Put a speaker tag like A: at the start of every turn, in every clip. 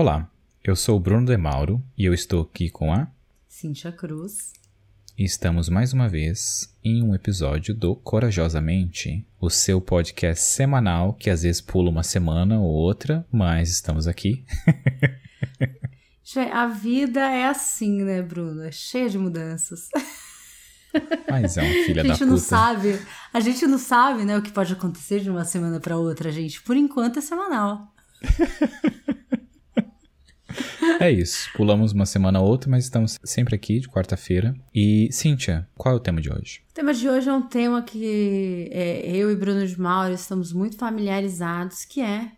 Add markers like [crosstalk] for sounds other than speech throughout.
A: Olá, eu sou o Bruno De Mauro e eu estou aqui com a
B: Cintia Cruz.
A: E estamos mais uma vez em um episódio do Corajosamente, o seu podcast semanal que às vezes pula uma semana ou outra, mas estamos aqui.
B: A vida é assim, né, Bruno? É cheia de mudanças.
A: Mas é um filho [laughs] da puta.
B: A gente não sabe, a gente não sabe, né, o que pode acontecer de uma semana para outra, gente. Por enquanto é semanal. [laughs] [laughs]
A: É isso. Pulamos uma semana ou outra, mas estamos sempre aqui de quarta-feira. E, Cíntia, qual é o tema de hoje?
B: O tema de hoje é um tema que é, eu e Bruno de Mauro estamos muito familiarizados, que é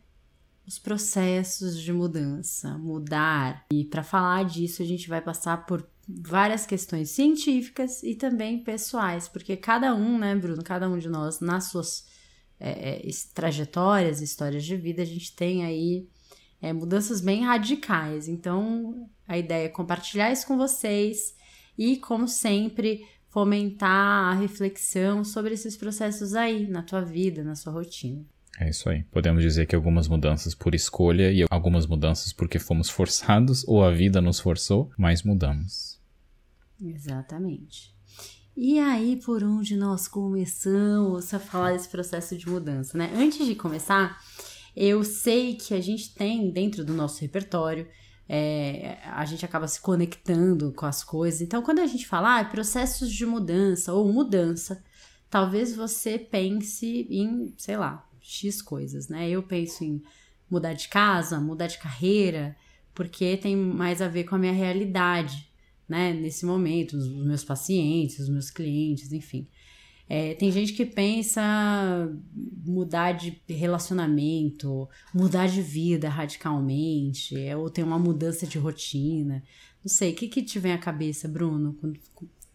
B: os processos de mudança, mudar. E para falar disso, a gente vai passar por várias questões científicas e também pessoais, porque cada um, né, Bruno, cada um de nós, nas suas é, é, trajetórias, histórias de vida, a gente tem aí é, mudanças bem radicais. Então, a ideia é compartilhar isso com vocês e, como sempre, fomentar a reflexão sobre esses processos aí na tua vida, na sua rotina.
A: É isso aí. Podemos dizer que algumas mudanças por escolha e algumas mudanças porque fomos forçados ou a vida nos forçou, mas mudamos.
B: Exatamente. E aí, por onde nós começamos a falar desse processo de mudança, né? Antes de começar, eu sei que a gente tem dentro do nosso repertório, é, a gente acaba se conectando com as coisas. Então, quando a gente fala ah, processos de mudança ou mudança, talvez você pense em, sei lá, X coisas, né? Eu penso em mudar de casa, mudar de carreira, porque tem mais a ver com a minha realidade, né? Nesse momento, os meus pacientes, os meus clientes, enfim. É, tem gente que pensa mudar de relacionamento, mudar de vida radicalmente, é, ou tem uma mudança de rotina. Não sei, o que, que te vem à cabeça, Bruno?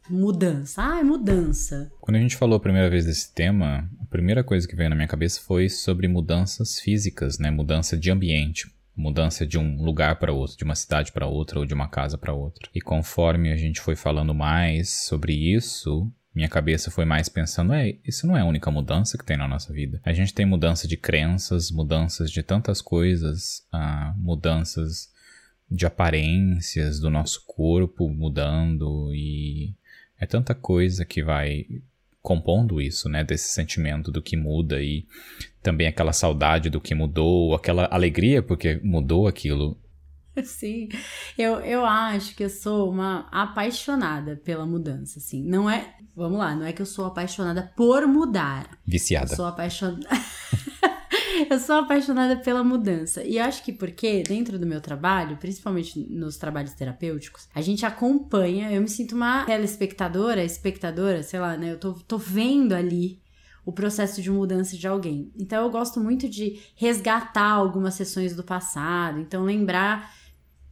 B: Mudança. Ah, é mudança.
A: Quando a gente falou a primeira vez desse tema, a primeira coisa que veio na minha cabeça foi sobre mudanças físicas, né? Mudança de ambiente mudança de um lugar para outro, de uma cidade para outra ou de uma casa para outra. E conforme a gente foi falando mais sobre isso, minha cabeça foi mais pensando, é, isso não é a única mudança que tem na nossa vida. A gente tem mudança de crenças, mudanças de tantas coisas, ah, mudanças de aparências do nosso corpo mudando e é tanta coisa que vai compondo isso, né, desse sentimento do que muda e também aquela saudade do que mudou, aquela alegria porque mudou aquilo [laughs]
B: Sim, eu, eu acho que eu sou uma apaixonada pela mudança, assim. Não é, vamos lá, não é que eu sou apaixonada por mudar.
A: Viciada.
B: Eu sou apaixonada. [laughs] eu sou apaixonada pela mudança. E acho que porque dentro do meu trabalho, principalmente nos trabalhos terapêuticos, a gente acompanha, eu me sinto uma telespectadora, espectadora, sei lá, né? Eu tô, tô vendo ali o processo de mudança de alguém. Então eu gosto muito de resgatar algumas sessões do passado, então lembrar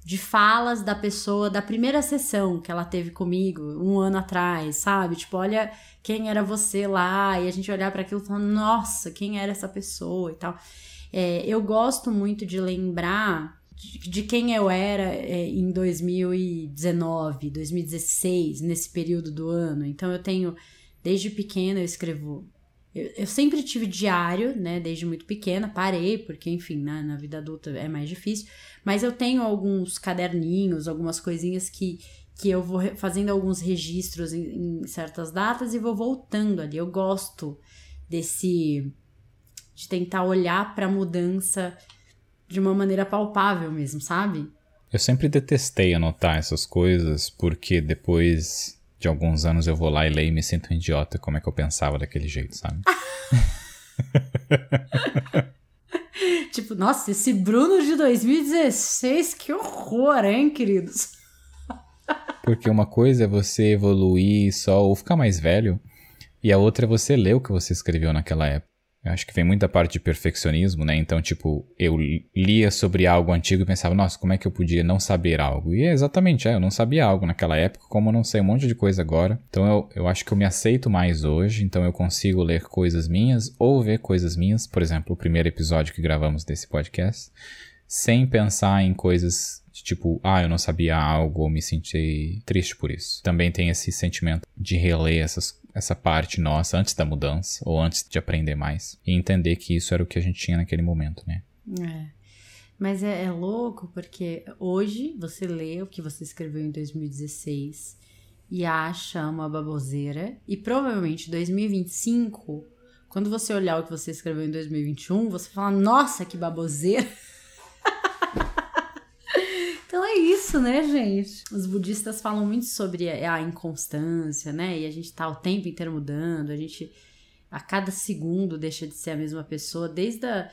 B: de falas da pessoa da primeira sessão que ela teve comigo um ano atrás, sabe? Tipo, olha quem era você lá, e a gente olhar para aquilo e falar, nossa, quem era essa pessoa e tal. É, eu gosto muito de lembrar de, de quem eu era é, em 2019, 2016, nesse período do ano. Então eu tenho, desde pequena, eu escrevo eu, eu, sempre tive diário, né, desde muito pequena, parei, porque, enfim, na, na vida adulta é mais difícil, mas eu tenho alguns caderninhos, algumas coisinhas que, que eu vou fazendo alguns registros em, em certas datas e vou voltando ali. Eu gosto desse. de tentar olhar para a mudança de uma maneira palpável mesmo, sabe?
A: Eu sempre detestei anotar essas coisas, porque depois de alguns anos eu vou lá e leio e me sinto um idiota como é que eu pensava daquele jeito, sabe? [laughs]
B: tipo, nossa, esse Bruno de 2016, que horror, hein, queridos?
A: Porque uma coisa é você evoluir só ou ficar mais velho, e a outra é você ler o que você escreveu naquela época. Eu acho que vem muita parte de perfeccionismo, né? Então, tipo, eu lia sobre algo antigo e pensava, nossa, como é que eu podia não saber algo? E é exatamente, é, eu não sabia algo naquela época, como eu não sei um monte de coisa agora. Então, eu, eu acho que eu me aceito mais hoje, então eu consigo ler coisas minhas ou ver coisas minhas. Por exemplo, o primeiro episódio que gravamos desse podcast, sem pensar em coisas de tipo, ah, eu não sabia algo ou me senti triste por isso. Também tem esse sentimento de reler essas essa parte nossa antes da mudança ou antes de aprender mais e entender que isso era o que a gente tinha naquele momento, né?
B: É. Mas é, é louco porque hoje você lê o que você escreveu em 2016 e acha uma baboseira e provavelmente 2025, quando você olhar o que você escreveu em 2021, você fala: "Nossa, que baboseira". [laughs] Então é isso, né, gente? Os budistas falam muito sobre a inconstância, né? E a gente tá o tempo inteiro mudando, a gente a cada segundo deixa de ser a mesma pessoa, desde a,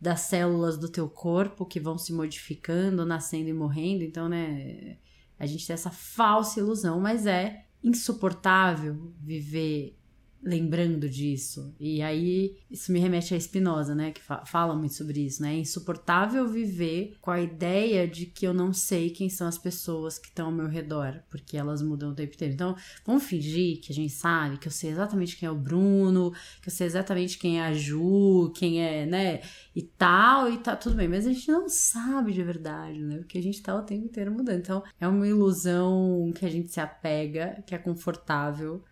B: das células do teu corpo que vão se modificando, nascendo e morrendo. Então, né, a gente tem essa falsa ilusão, mas é insuportável viver lembrando disso. E aí isso me remete a Spinoza, né, que fa fala muito sobre isso, né? É insuportável viver com a ideia de que eu não sei quem são as pessoas que estão ao meu redor, porque elas mudam o tempo inteiro. Então, vamos fingir que a gente sabe, que eu sei exatamente quem é o Bruno, que eu sei exatamente quem é a Ju, quem é, né, e tal, e tá tudo bem, mas a gente não sabe de verdade, né? Porque a gente tá o tempo inteiro mudando. Então, é uma ilusão que a gente se apega, que é confortável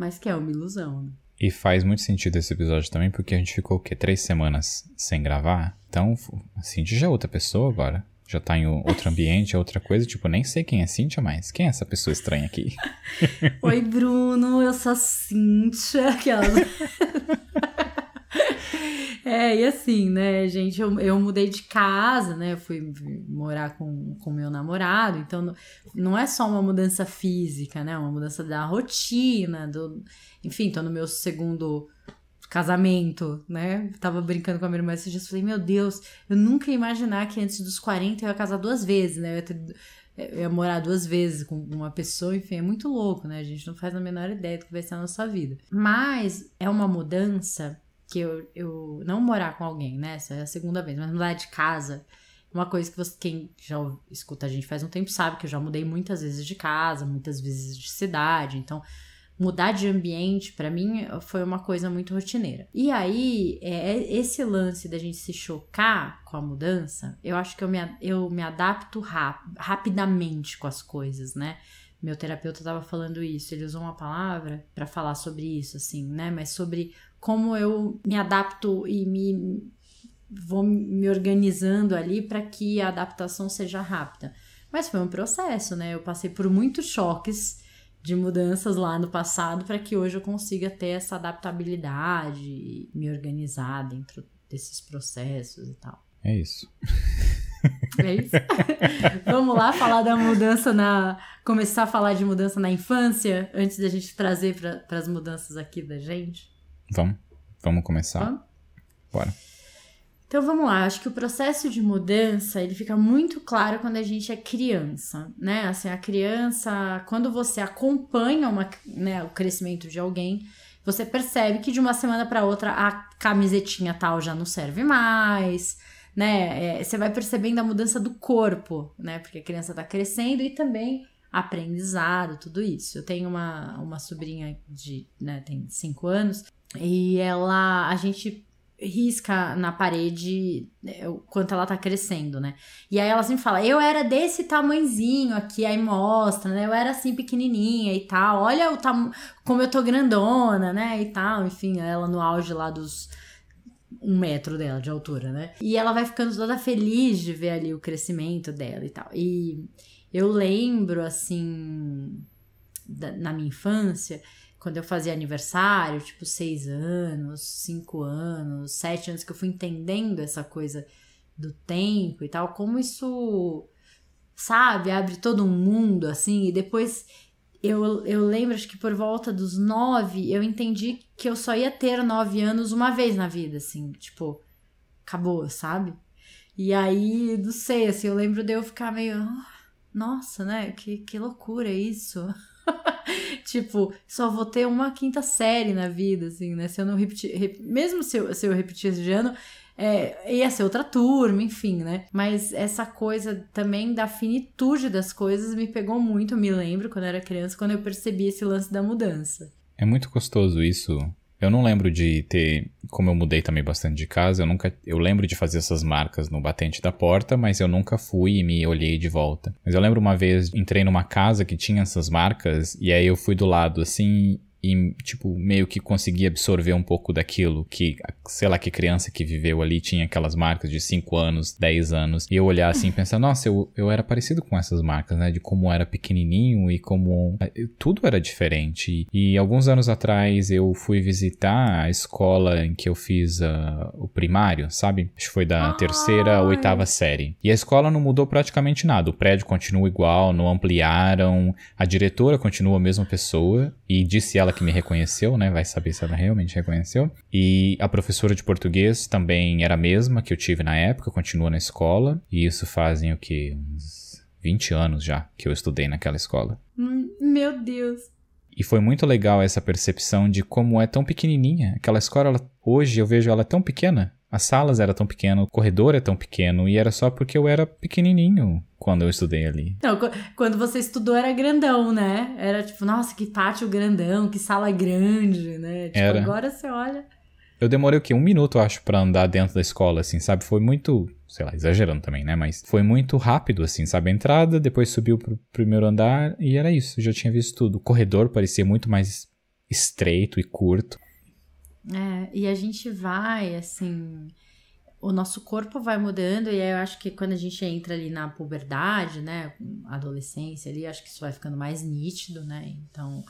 B: mas que é uma ilusão, né?
A: E faz muito sentido esse episódio também, porque a gente ficou o quê? Três semanas sem gravar? Então, a Cintia já é outra pessoa agora. Já tá em outro ambiente, é outra coisa. Tipo, nem sei quem é Cintia mais. Quem é essa pessoa estranha aqui? [laughs]
B: Oi, Bruno, eu sou a Cintia. Aquela... [laughs] É, e assim, né, gente, eu, eu mudei de casa, né, fui morar com o meu namorado, então não, não é só uma mudança física, né, uma mudança da rotina, do, enfim, tô no meu segundo casamento, né, tava brincando com a minha irmã esses dias, falei, meu Deus, eu nunca ia imaginar que antes dos 40 eu ia casar duas vezes, né, eu ia, ter, eu ia morar duas vezes com uma pessoa, enfim, é muito louco, né, a gente não faz a menor ideia do que vai ser a nossa vida. Mas é uma mudança que eu, eu não morar com alguém, né? Essa é a segunda vez, mas mudar de casa. Uma coisa que você, quem já escuta a gente faz um tempo sabe que eu já mudei muitas vezes de casa, muitas vezes de cidade. Então, mudar de ambiente, para mim, foi uma coisa muito rotineira. E aí, é, é, esse lance da gente se chocar com a mudança, eu acho que eu me, eu me adapto rap, rapidamente com as coisas, né? Meu terapeuta estava falando isso, ele usou uma palavra para falar sobre isso, assim, né? Mas sobre como eu me adapto e me vou me organizando ali para que a adaptação seja rápida. Mas foi um processo, né? Eu passei por muitos choques de mudanças lá no passado para que hoje eu consiga ter essa adaptabilidade e me organizar dentro desses processos e tal.
A: É isso.
B: É isso? [laughs] Vamos lá falar da mudança na. Começar a falar de mudança na infância antes da gente trazer para as mudanças aqui da gente?
A: Vamos, vamos começar. Vamos? Bora.
B: Então vamos lá, acho que o processo de mudança ele fica muito claro quando a gente é criança, né? Assim, a criança, quando você acompanha uma, né, o crescimento de alguém, você percebe que de uma semana para outra a camisetinha tal já não serve mais, né? É, você vai percebendo a mudança do corpo, né? Porque a criança tá crescendo e também aprendizado, tudo isso. Eu tenho uma, uma sobrinha de, né, tem cinco anos, e ela, a gente risca na parede né, o quanto ela tá crescendo, né? E aí ela sempre fala, eu era desse tamanzinho aqui, aí mostra, né? Eu era assim pequenininha e tal, olha o tam como eu tô grandona, né? E tal, enfim, ela no auge lá dos um metro dela de altura, né? E ela vai ficando toda feliz de ver ali o crescimento dela e tal. E eu lembro, assim, da, na minha infância, quando eu fazia aniversário, tipo seis anos, cinco anos, sete anos, que eu fui entendendo essa coisa do tempo e tal, como isso, sabe, abre todo um mundo assim, e depois eu, eu lembro, acho que por volta dos nove, eu entendi que eu só ia ter nove anos uma vez na vida, assim, tipo, acabou, sabe? E aí, não sei, assim, eu lembro de eu ficar meio, ah, nossa, né, que, que loucura isso. Tipo, só vou ter uma quinta série na vida, assim, né? Se eu não repetir. Rep... Mesmo se eu, se eu repetisse de ano, é, ia ser outra turma, enfim, né? Mas essa coisa também da finitude das coisas me pegou muito, me lembro, quando eu era criança, quando eu percebi esse lance da mudança.
A: É muito gostoso isso, eu não lembro de ter, como eu mudei também bastante de casa, eu nunca, eu lembro de fazer essas marcas no batente da porta, mas eu nunca fui e me olhei de volta. Mas eu lembro uma vez, entrei numa casa que tinha essas marcas e aí eu fui do lado assim e, tipo, meio que consegui absorver um pouco daquilo que, sei lá, que criança que viveu ali tinha aquelas marcas de 5 anos, 10 anos, e eu olhar assim e pensar, nossa, eu, eu era parecido com essas marcas, né? De como era pequenininho e como eh, tudo era diferente. E, alguns anos atrás eu fui visitar a escola em que eu fiz uh, o primário, sabe? Acho que foi da terceira à oitava série. E a escola não mudou praticamente nada. O prédio continua igual, não ampliaram, a diretora continua a mesma pessoa, e disse ela que me reconheceu, né? Vai saber se ela realmente reconheceu. E a professora de português também era a mesma que eu tive na época, continua na escola. E isso fazem o que? Uns 20 anos já que eu estudei naquela escola.
B: Hum, meu Deus.
A: E foi muito legal essa percepção de como é tão pequenininha. Aquela escola, ela, hoje eu vejo ela tão pequena. As salas eram tão pequenas, o corredor é tão pequeno, e era só porque eu era pequenininho quando eu estudei ali.
B: Não, quando você estudou era grandão, né? Era tipo, nossa, que pátio grandão, que sala grande, né? Tipo, era. agora você olha.
A: Eu demorei o quê? Um minuto, eu acho, para andar dentro da escola, assim, sabe? Foi muito, sei lá, exagerando também, né? Mas foi muito rápido, assim, sabe? A entrada, depois subiu pro primeiro andar e era isso. Eu já tinha visto tudo. O corredor parecia muito mais estreito e curto.
B: É, e a gente vai, assim o nosso corpo vai mudando, e aí eu acho que quando a gente entra ali na puberdade, né, adolescência ali, acho que isso vai ficando mais nítido, né? Então,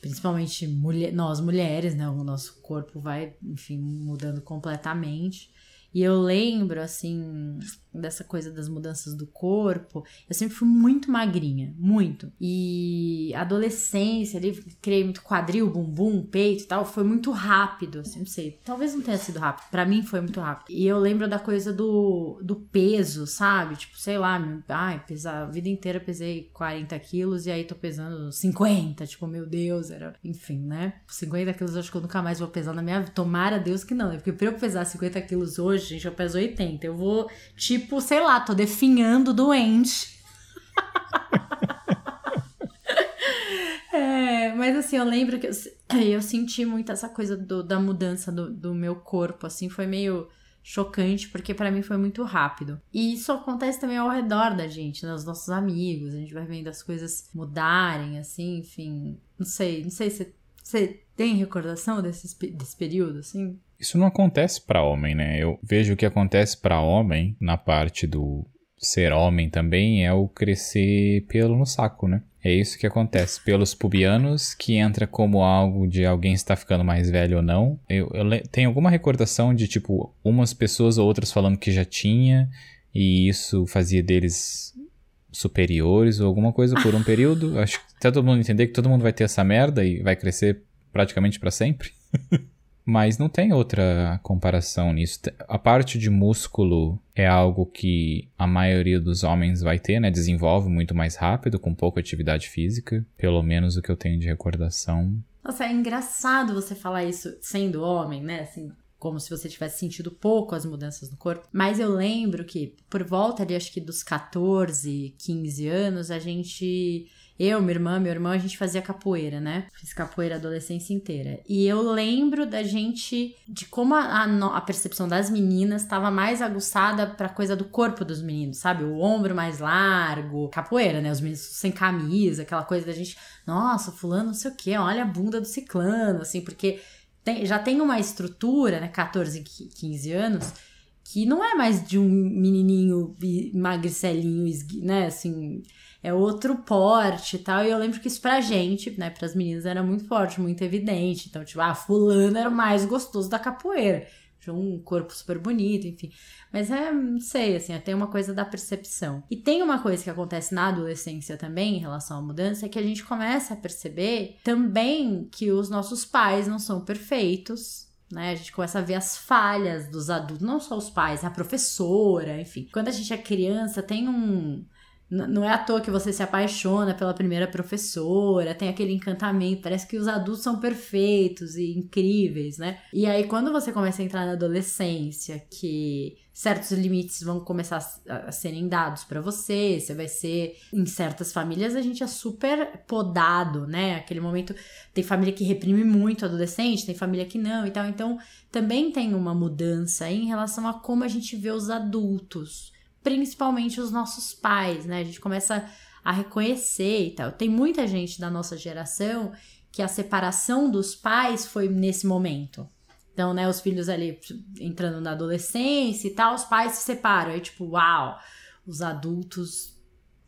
B: principalmente mulher, nós mulheres, né, o nosso corpo vai, enfim, mudando completamente. E eu lembro, assim, dessa coisa das mudanças do corpo. Eu sempre fui muito magrinha, muito. E adolescência ali, criei muito quadril, bumbum, peito e tal. Foi muito rápido, assim, não sei. Talvez não tenha sido rápido. para mim foi muito rápido. E eu lembro da coisa do, do peso, sabe? Tipo, sei lá, ai, pesar, a vida inteira pesei 40 quilos e aí tô pesando 50. Tipo, meu Deus, era. Enfim, né? 50 quilos eu acho que eu nunca mais vou pesar na minha vida. Tomara Deus que não, né? Porque pra eu pesar 50 quilos hoje, gente, eu peso 80. Eu vou, tipo, sei lá, tô definhando doente. [laughs] é, mas assim, eu lembro que eu, eu senti muito essa coisa do, da mudança do, do meu corpo, assim, foi meio chocante, porque para mim foi muito rápido. E isso acontece também ao redor da gente, né? Os nossos amigos, a gente vai vendo as coisas mudarem, assim, enfim. Não sei, não sei se você tem recordação desse, desse período, assim?
A: Isso não acontece para homem, né? Eu vejo o que acontece para homem na parte do ser homem também é o crescer pelo no saco, né? É isso que acontece. Pelos pubianos, que entra como algo de alguém está ficando mais velho ou não. Eu, eu tenho alguma recordação de, tipo, umas pessoas ou outras falando que já tinha, e isso fazia deles superiores ou alguma coisa por um período. Acho que até todo mundo entender que todo mundo vai ter essa merda e vai crescer praticamente para sempre. [laughs] Mas não tem outra comparação nisso. A parte de músculo é algo que a maioria dos homens vai ter, né? Desenvolve muito mais rápido, com pouca atividade física. Pelo menos o que eu tenho de recordação.
B: Nossa, é engraçado você falar isso sendo homem, né? Assim, como se você tivesse sentido pouco as mudanças no corpo. Mas eu lembro que por volta ali, acho que dos 14, 15 anos, a gente eu, minha irmã, meu irmão, a gente fazia capoeira, né? Fiz capoeira a adolescência inteira. E eu lembro da gente, de como a, a, a percepção das meninas estava mais aguçada pra coisa do corpo dos meninos, sabe? O ombro mais largo, capoeira, né? Os meninos sem camisa, aquela coisa da gente, nossa, fulano não sei o quê, olha a bunda do ciclano, assim, porque tem, já tem uma estrutura, né? 14, 15 anos que não é mais de um menininho magricelinho, né, assim, é outro porte e tal. E eu lembro que isso pra gente, né, pras meninas era muito forte, muito evidente. Então, tipo, ah, fulano era o mais gostoso da capoeira. Tinha um corpo super bonito, enfim. Mas é, não sei, assim, tem uma coisa da percepção. E tem uma coisa que acontece na adolescência também, em relação à mudança, é que a gente começa a perceber também que os nossos pais não são perfeitos, né? A gente começa a ver as falhas dos adultos, não só os pais, a professora, enfim. Quando a gente é criança, tem um não é à toa que você se apaixona pela primeira professora, tem aquele encantamento, parece que os adultos são perfeitos e incríveis, né? E aí, quando você começa a entrar na adolescência, que certos limites vão começar a serem dados para você, você vai ser. Em certas famílias, a gente é super podado, né? Aquele momento. Tem família que reprime muito o adolescente, tem família que não e tal. Então, também tem uma mudança em relação a como a gente vê os adultos principalmente os nossos pais, né? A gente começa a reconhecer e tal. Tem muita gente da nossa geração que a separação dos pais foi nesse momento. Então, né, os filhos ali entrando na adolescência e tal, os pais se separam. Aí, tipo, uau, os adultos.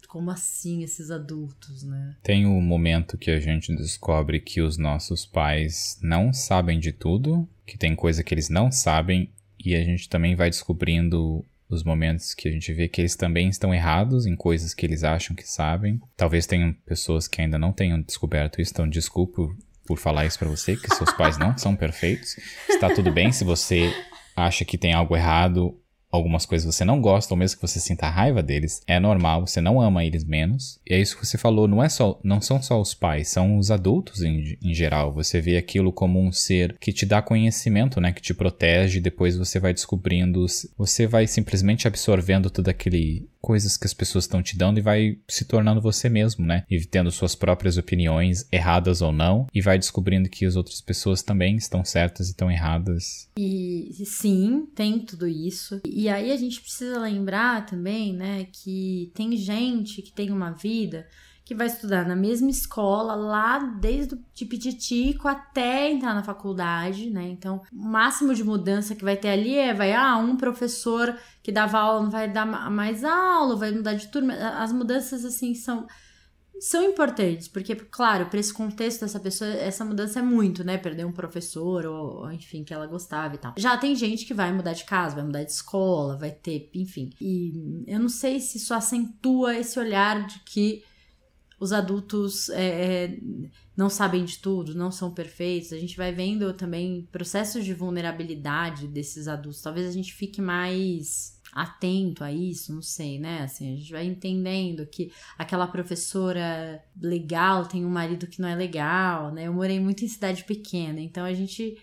B: Como assim esses adultos, né?
A: Tem o um momento que a gente descobre que os nossos pais não sabem de tudo, que tem coisa que eles não sabem, e a gente também vai descobrindo os momentos que a gente vê que eles também estão errados em coisas que eles acham que sabem. Talvez tenham pessoas que ainda não tenham descoberto isso, então desculpe por falar isso para você, que seus pais não são perfeitos. Está tudo bem se você acha que tem algo errado algumas coisas você não gosta, ou mesmo que você sinta raiva deles, é normal, você não ama eles menos. E é isso que você falou, não é só, não são só os pais, são os adultos em, em geral. Você vê aquilo como um ser que te dá conhecimento, né, que te protege, depois você vai descobrindo, você vai simplesmente absorvendo tudo aquele coisas que as pessoas estão te dando e vai se tornando você mesmo, né? E tendo suas próprias opiniões, erradas ou não, e vai descobrindo que as outras pessoas também estão certas e estão erradas.
B: E sim, tem tudo isso. Aí a gente precisa lembrar também, né, que tem gente que tem uma vida que vai estudar na mesma escola, lá desde o de pititico até entrar na faculdade, né? Então, o máximo de mudança que vai ter ali é, vai, ah, um professor que dava aula não vai dar mais aula, vai mudar de turma. As mudanças, assim, são são importantes, porque, claro, para esse contexto dessa pessoa, essa mudança é muito, né? Perder um professor, ou, enfim, que ela gostava e tal. Já tem gente que vai mudar de casa, vai mudar de escola, vai ter, enfim. E eu não sei se isso acentua esse olhar de que os adultos é, é, não sabem de tudo, não são perfeitos. A gente vai vendo também processos de vulnerabilidade desses adultos. Talvez a gente fique mais atento a isso, não sei, né? Assim, a gente vai entendendo que aquela professora legal tem um marido que não é legal, né? Eu morei muito em cidade pequena, então a gente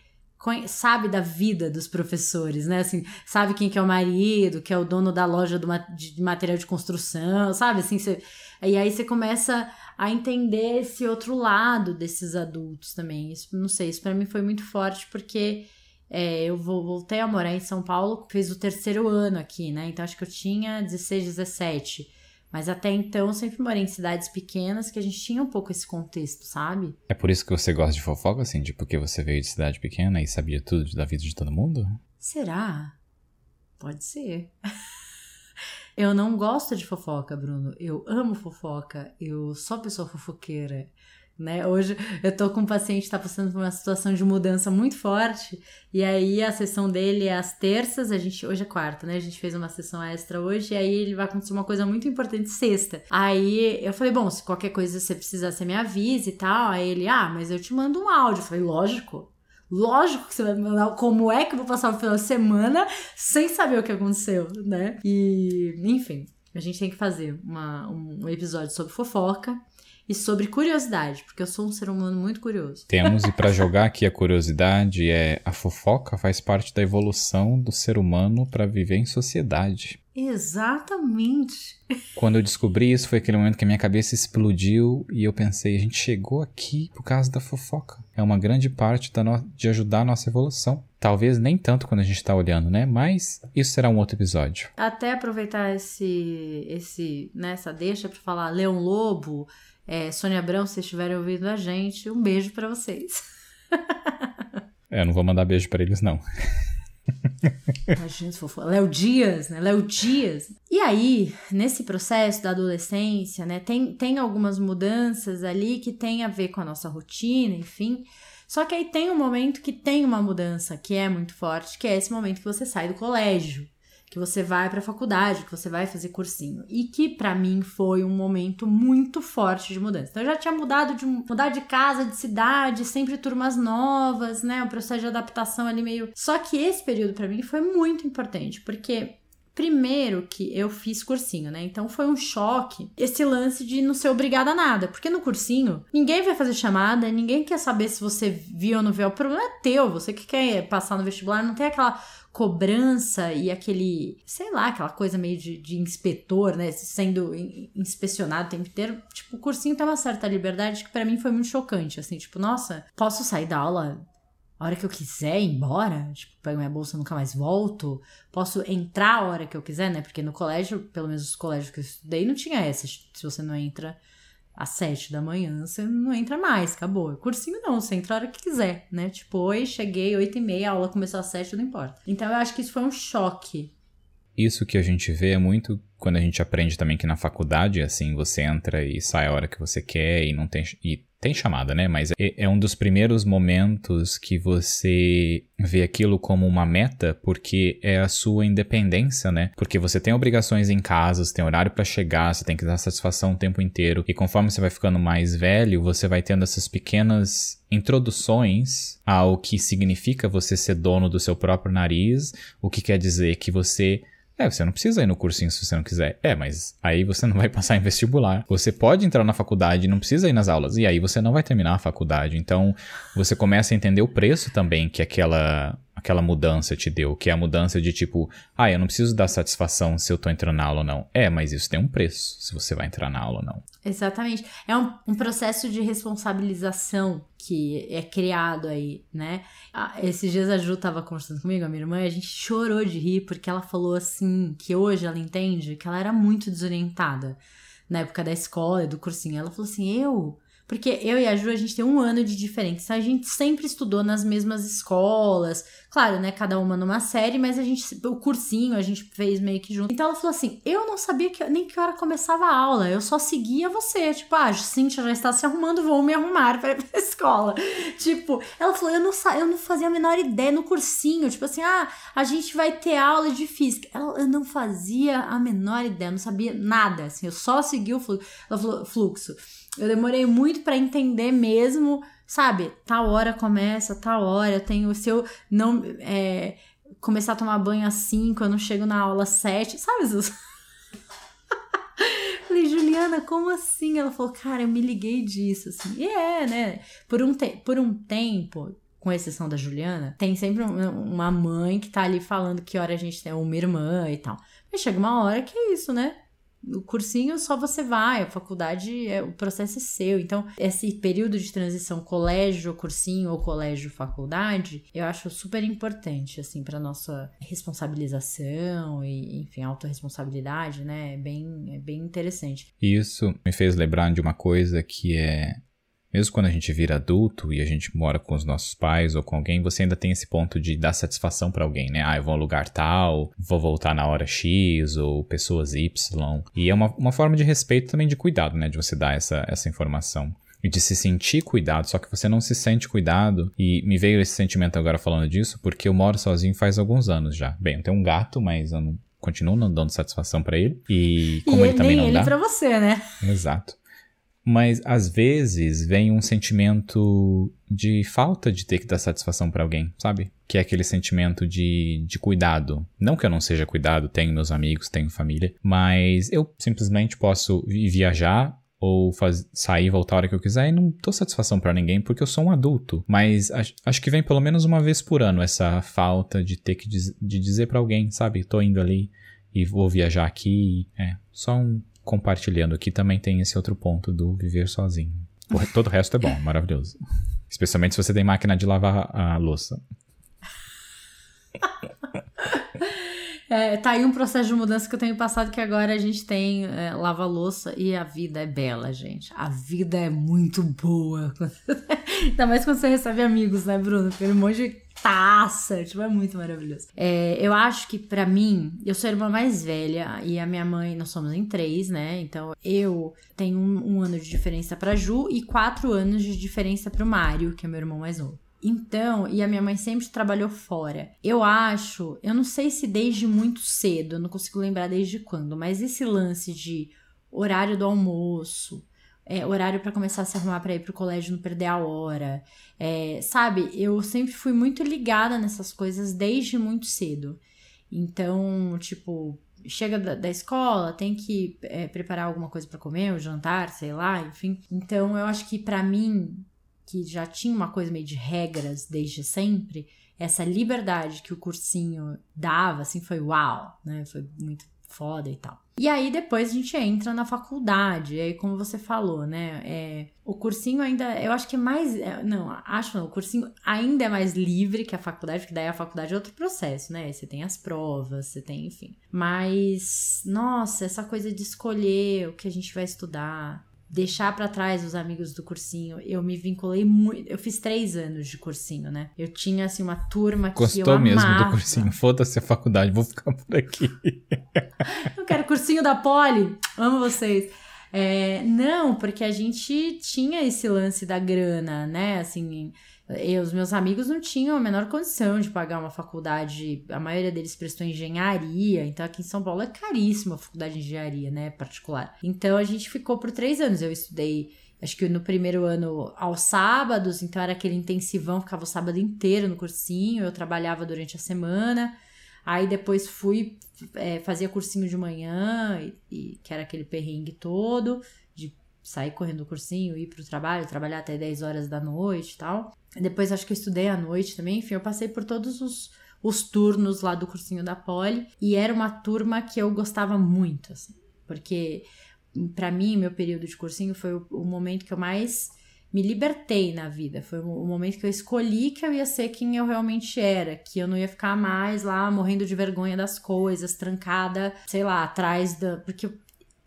B: sabe da vida dos professores, né? Assim, sabe quem que é o marido, que é o dono da loja do, de material de construção, sabe? Assim, você e aí você começa a entender esse outro lado desses adultos também. Isso, não sei, isso para mim foi muito forte porque é, eu voltei a morar em São Paulo, fiz o terceiro ano aqui, né? Então acho que eu tinha 16, 17. Mas até então eu sempre morei em cidades pequenas que a gente tinha um pouco esse contexto, sabe?
A: É por isso que você gosta de fofoca, assim? De porque você veio de cidade pequena e sabia tudo da vida de todo mundo?
B: Será? Pode ser. [laughs] Eu não gosto de fofoca, Bruno. Eu amo fofoca. Eu sou pessoa fofoqueira. Né? Hoje eu tô com um paciente que tá passando por uma situação de mudança muito forte, e aí a sessão dele é às terças, a gente hoje é quarta, né? A gente fez uma sessão extra hoje, e aí ele vai acontecer uma coisa muito importante sexta. Aí eu falei, bom, se qualquer coisa você precisar, você me avise e tal. Aí ele, ah, mas eu te mando um áudio. Eu falei, lógico. Lógico que você vai me mandar como é que eu vou passar o final de semana sem saber o que aconteceu, né? E, enfim, a gente tem que fazer uma, um episódio sobre fofoca e sobre curiosidade, porque eu sou um ser humano muito curioso.
A: Temos, e para jogar aqui a curiosidade, é a fofoca faz parte da evolução do ser humano para viver em sociedade.
B: Exatamente.
A: Quando eu descobri isso, foi aquele momento que a minha cabeça explodiu e eu pensei, a gente chegou aqui por causa da fofoca. É uma grande parte no... de ajudar a nossa evolução. Talvez nem tanto quando a gente está olhando, né? Mas isso será um outro episódio.
B: Até aproveitar esse, esse, né, deixa para falar Leão Lobo, é, Sônia Abrão, se estiverem ouvindo a gente, um beijo para vocês. [laughs]
A: é, eu não vou mandar beijo para eles, não.
B: Imagina se for Léo Dias, né? Léo Dias. E aí, nesse processo da adolescência, né, tem, tem algumas mudanças ali que tem a ver com a nossa rotina, enfim. Só que aí tem um momento que tem uma mudança que é muito forte, que é esse momento que você sai do colégio que você vai para a faculdade, que você vai fazer cursinho. E que para mim foi um momento muito forte de mudança. Então eu já tinha mudado de mudar de casa, de cidade, sempre turmas novas, né? O processo de adaptação ali meio. Só que esse período para mim foi muito importante, porque Primeiro que eu fiz cursinho, né? Então foi um choque esse lance de não ser obrigada a nada. Porque no cursinho, ninguém vai fazer chamada, ninguém quer saber se você viu ou não viu. O problema é teu, você que quer passar no vestibular, não tem aquela cobrança e aquele, sei lá, aquela coisa meio de, de inspetor, né? Sendo inspecionado o tempo inteiro. Tipo, o cursinho tem uma certa liberdade que para mim foi muito chocante. Assim, tipo, nossa, posso sair da aula a hora que eu quiser ir embora, tipo, pego minha bolsa e nunca mais volto. Posso entrar a hora que eu quiser, né? Porque no colégio, pelo menos os colégios que eu estudei, não tinha essa. Se você não entra às sete da manhã, você não entra mais, acabou. Cursinho não, você entra a hora que quiser, né? Tipo, oi, cheguei, oito e meia, a aula começou às sete, não importa. Então eu acho que isso foi um choque.
A: Isso que a gente vê é muito quando a gente aprende também que na faculdade, assim, você entra e sai a hora que você quer e não tem. E tem chamada, né? Mas é, é, um dos primeiros momentos que você vê aquilo como uma meta, porque é a sua independência, né? Porque você tem obrigações em casa, você tem horário para chegar, você tem que dar satisfação o tempo inteiro. E conforme você vai ficando mais velho, você vai tendo essas pequenas introduções ao que significa você ser dono do seu próprio nariz, o que quer dizer que você é, você não precisa ir no cursinho se você não quiser. É, mas aí você não vai [laughs] passar em vestibular. Você pode entrar na faculdade não precisa ir nas aulas. E aí você não vai terminar a faculdade. Então, você começa a entender o preço também que aquela aquela mudança te deu, que é a mudança de tipo, ah, eu não preciso dar satisfação se eu tô entrando na aula ou não. É, mas isso tem um preço, se você vai entrar na aula ou não.
B: Exatamente. É um, um processo de responsabilização que é criado aí, né? Ah, esses dias a Ju tava conversando comigo, a minha irmã, e a gente chorou de rir porque ela falou assim, que hoje ela entende que ela era muito desorientada na época da escola e do cursinho. Ela falou assim, eu porque eu e a Ju, a gente tem um ano de diferença. A gente sempre estudou nas mesmas escolas. Claro, né? Cada uma numa série, mas a gente. O cursinho a gente fez meio que junto. Então ela falou assim: eu não sabia que, nem que hora começava a aula. Eu só seguia você. Tipo, ah, Cintia já está se arrumando, vou me arrumar para ir pra [laughs] escola. tipo, ela falou: eu não, eu não fazia a menor ideia no cursinho. Tipo assim, ah, a gente vai ter aula de física. Ela, eu não fazia a menor ideia, não sabia nada. Assim, eu só seguia o fluxo. Ela falou: fluxo. Eu demorei muito para entender mesmo, sabe? Tal hora começa, tal hora eu tenho. Se eu não é, começar a tomar banho às 5, eu não chego na aula às 7, sabe? [laughs] Falei, Juliana, como assim? Ela falou, cara, eu me liguei disso, assim. E é, né? Por um, te por um tempo, com exceção da Juliana, tem sempre uma mãe que tá ali falando que hora a gente tem uma irmã e tal. Mas chega uma hora que é isso, né? O cursinho só você vai, a faculdade, é, o processo é seu. Então, esse período de transição colégio, cursinho ou colégio, faculdade, eu acho super importante, assim, para nossa responsabilização e, enfim, autorresponsabilidade, né? É bem, é bem interessante.
A: Isso me fez lembrar de uma coisa que é mesmo quando a gente vira adulto e a gente mora com os nossos pais ou com alguém, você ainda tem esse ponto de dar satisfação para alguém, né? Ah, eu vou a lugar tal, vou voltar na hora X ou pessoas Y. E é uma, uma forma de respeito também de cuidado, né? De você dar essa, essa informação e de se sentir cuidado, só que você não se sente cuidado. E me veio esse sentimento agora falando disso, porque eu moro sozinho faz alguns anos já. Bem, eu tenho um gato, mas eu não continuo não dando satisfação para ele. E como e ele, ele também não
B: ele
A: dá.
B: para você, né?
A: Exato mas às vezes vem um sentimento de falta de ter que dar satisfação para alguém, sabe? Que é aquele sentimento de, de cuidado. Não que eu não seja cuidado, tenho meus amigos, tenho família, mas eu simplesmente posso viajar ou faz, sair, voltar a hora que eu quiser e não dou satisfação para ninguém porque eu sou um adulto. Mas acho, acho, que vem pelo menos uma vez por ano essa falta de ter que diz, de dizer para alguém, sabe? Tô indo ali e vou viajar aqui. É, só um, compartilhando aqui também tem esse outro ponto do viver sozinho. Todo o resto é bom, [laughs] maravilhoso. Especialmente se você tem máquina de lavar a louça. [laughs]
B: É, tá aí um processo de mudança que eu tenho passado que agora a gente tem é, lava-louça e a vida é bela, gente. A vida é muito boa. [laughs] Ainda mais quando você recebe amigos, né, Bruno? Aquele monte de taça, tipo, é muito maravilhoso. É, eu acho que para mim, eu sou a irmã mais velha e a minha mãe, nós somos em três, né? Então eu tenho um, um ano de diferença pra Ju e quatro anos de diferença pro Mário, que é meu irmão mais novo. Então, e a minha mãe sempre trabalhou fora. Eu acho, eu não sei se desde muito cedo, eu não consigo lembrar desde quando, mas esse lance de horário do almoço, é, horário para começar a se arrumar para ir pro colégio, não perder a hora, é, sabe? Eu sempre fui muito ligada nessas coisas desde muito cedo. Então, tipo, chega da, da escola, tem que é, preparar alguma coisa para comer, o jantar, sei lá, enfim. Então, eu acho que para mim que já tinha uma coisa meio de regras desde sempre, essa liberdade que o cursinho dava, assim, foi uau, né? Foi muito foda e tal. E aí depois a gente entra na faculdade, e aí como você falou, né, é, o cursinho ainda, eu acho que é mais, é, não, acho não, o cursinho ainda é mais livre que a faculdade, porque daí a faculdade é outro processo, né, você tem as provas, você tem, enfim. Mas, nossa, essa coisa de escolher o que a gente vai estudar, deixar para trás os amigos do cursinho. Eu me vinculei muito. Eu fiz três anos de cursinho, né? Eu tinha, assim, uma turma que
A: Gostou
B: eu amava.
A: mesmo do cursinho. Foda-se a faculdade, vou ficar por aqui. [laughs]
B: eu quero cursinho da Poli. Amo vocês. É, não, porque a gente tinha esse lance da grana, né? Assim, eu, os meus amigos não tinham a menor condição de pagar uma faculdade. A maioria deles prestou engenharia. Então, aqui em São Paulo é caríssimo a faculdade de engenharia, né? Particular. Então, a gente ficou por três anos. Eu estudei. Acho que no primeiro ano aos sábados, então era aquele intensivão, ficava o sábado inteiro no cursinho, eu trabalhava durante a semana. Aí depois fui, é, fazia cursinho de manhã, e, e, que era aquele perrengue todo, de sair correndo do cursinho, ir pro trabalho, trabalhar até 10 horas da noite e tal. Depois acho que eu estudei à noite também, enfim, eu passei por todos os, os turnos lá do cursinho da Poli e era uma turma que eu gostava muito, assim, porque para mim, meu período de cursinho foi o, o, momento que eu mais me libertei na vida. Foi o, momento que eu escolhi que eu ia ser quem eu realmente era, que eu não ia ficar mais lá morrendo de vergonha das coisas, trancada, sei lá, atrás da. Porque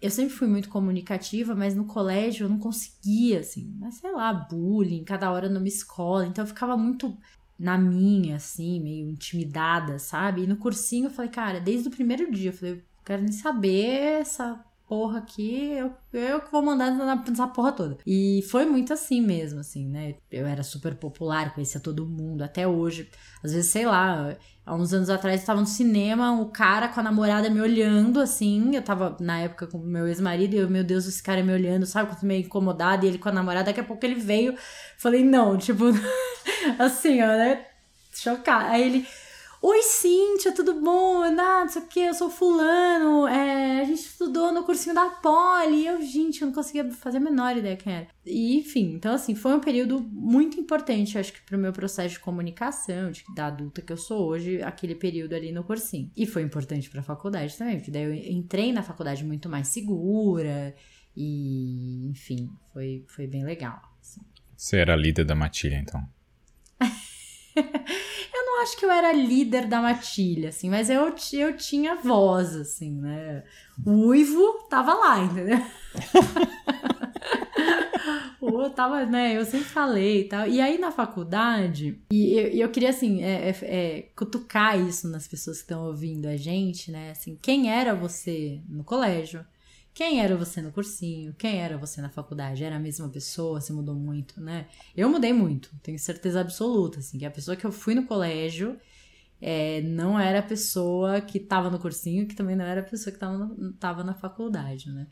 B: eu sempre fui muito comunicativa, mas no colégio eu não conseguia, assim, mas sei lá, bullying, cada hora numa escola, então eu ficava muito na minha, assim, meio intimidada, sabe? E no cursinho eu falei, cara, desde o primeiro dia, eu falei, eu quero nem saber essa porra aqui, eu, eu que vou mandar nessa porra toda. E foi muito assim mesmo, assim, né? Eu era super popular, conhecia todo mundo, até hoje. Às vezes, sei lá, há uns anos atrás eu tava no cinema, o cara com a namorada me olhando, assim. Eu tava na época com meu ex-marido e eu, meu Deus, esse cara me olhando, sabe? Eu meio incomodada e ele com a namorada. Daqui a pouco ele veio, falei, não, tipo, [laughs] assim, ó, né? Chocada. Aí ele Oi, Cíntia, tudo bom? Ah, não sei o que, eu sou fulano, é, a gente estudou no cursinho da Poli, eu, gente, eu não conseguia fazer a menor ideia quem era. E, enfim, então, assim, foi um período muito importante, acho que pro meu processo de comunicação, de, da adulta que eu sou hoje, aquele período ali no cursinho. E foi importante pra faculdade também, porque daí eu entrei na faculdade muito mais segura, e, enfim, foi, foi bem legal. Assim.
A: Você era líder da matilha, então? [laughs] [laughs]
B: eu não acho que eu era líder da matilha, assim, mas eu, eu tinha voz, assim, né? O uivo tava lá, entendeu? [laughs] eu tava, né? Eu sempre falei e tal. E aí na faculdade, e eu, eu queria, assim, é, é, é, cutucar isso nas pessoas que estão ouvindo a gente, né? Assim, quem era você no colégio? Quem era você no cursinho? Quem era você na faculdade? Era a mesma pessoa? Você mudou muito, né? Eu mudei muito, tenho certeza absoluta, assim, que a pessoa que eu fui no colégio é, não era a pessoa que estava no cursinho, que também não era a pessoa que estava na faculdade, né?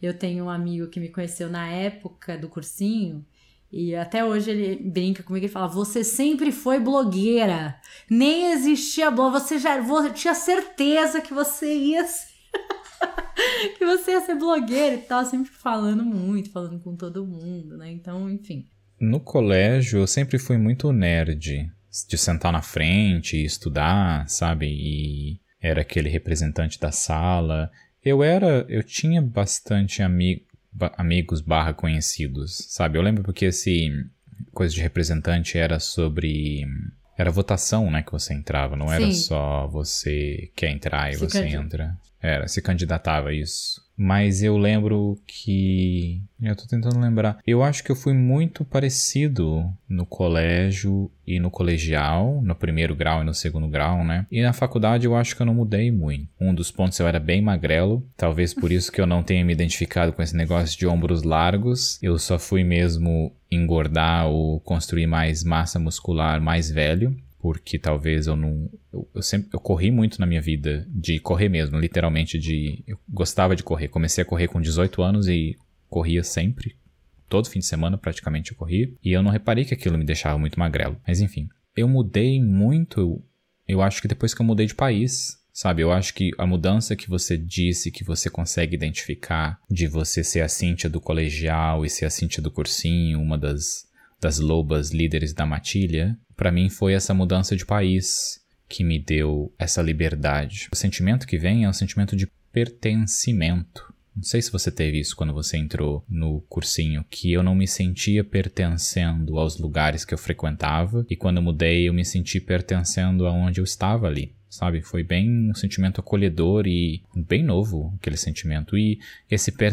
B: Eu tenho um amigo que me conheceu na época do cursinho e até hoje ele brinca comigo e fala: Você sempre foi blogueira, nem existia blog, você já você tinha certeza que você ia [laughs] [laughs] que você ia ser blogueira e tal, sempre falando muito, falando com todo mundo, né? Então, enfim.
A: No colégio, eu sempre fui muito nerd, de sentar na frente e estudar, sabe? E era aquele representante da sala. Eu era, eu tinha bastante ami amigos barra conhecidos, sabe? Eu lembro porque esse coisa de representante era sobre era votação, né, que você entrava, não Sim. era só você quer entrar e você entra. Era, se candidatava a isso. Mas eu lembro que. Eu tô tentando lembrar. Eu acho que eu fui muito parecido no colégio e no colegial, no primeiro grau e no segundo grau, né? E na faculdade eu acho que eu não mudei muito. Um dos pontos eu era bem magrelo, talvez por isso que eu não tenha me identificado com esse negócio de ombros largos. Eu só fui mesmo engordar ou construir mais massa muscular mais velho porque talvez eu não. Eu, eu, sempre eu corri muito na minha vida, de correr mesmo, literalmente de. Eu gostava de correr. Comecei a correr com 18 anos e corria sempre. Todo fim de semana praticamente eu corria. E eu não reparei que aquilo me deixava muito magrelo. Mas enfim, eu mudei muito. Eu acho que depois que eu mudei de país, Sabe, eu acho que a mudança que você disse que você consegue identificar de você ser a Cíntia do colegial e ser a Cíntia do cursinho, uma das, das lobas líderes da matilha, para mim foi essa mudança de país que me deu essa liberdade. O sentimento que vem é um sentimento de pertencimento. Não sei se você teve isso quando você entrou no cursinho, que eu não me sentia pertencendo aos lugares que eu frequentava, e quando eu mudei eu me senti pertencendo aonde eu estava ali, sabe? Foi bem um sentimento acolhedor e bem novo aquele sentimento. E esse per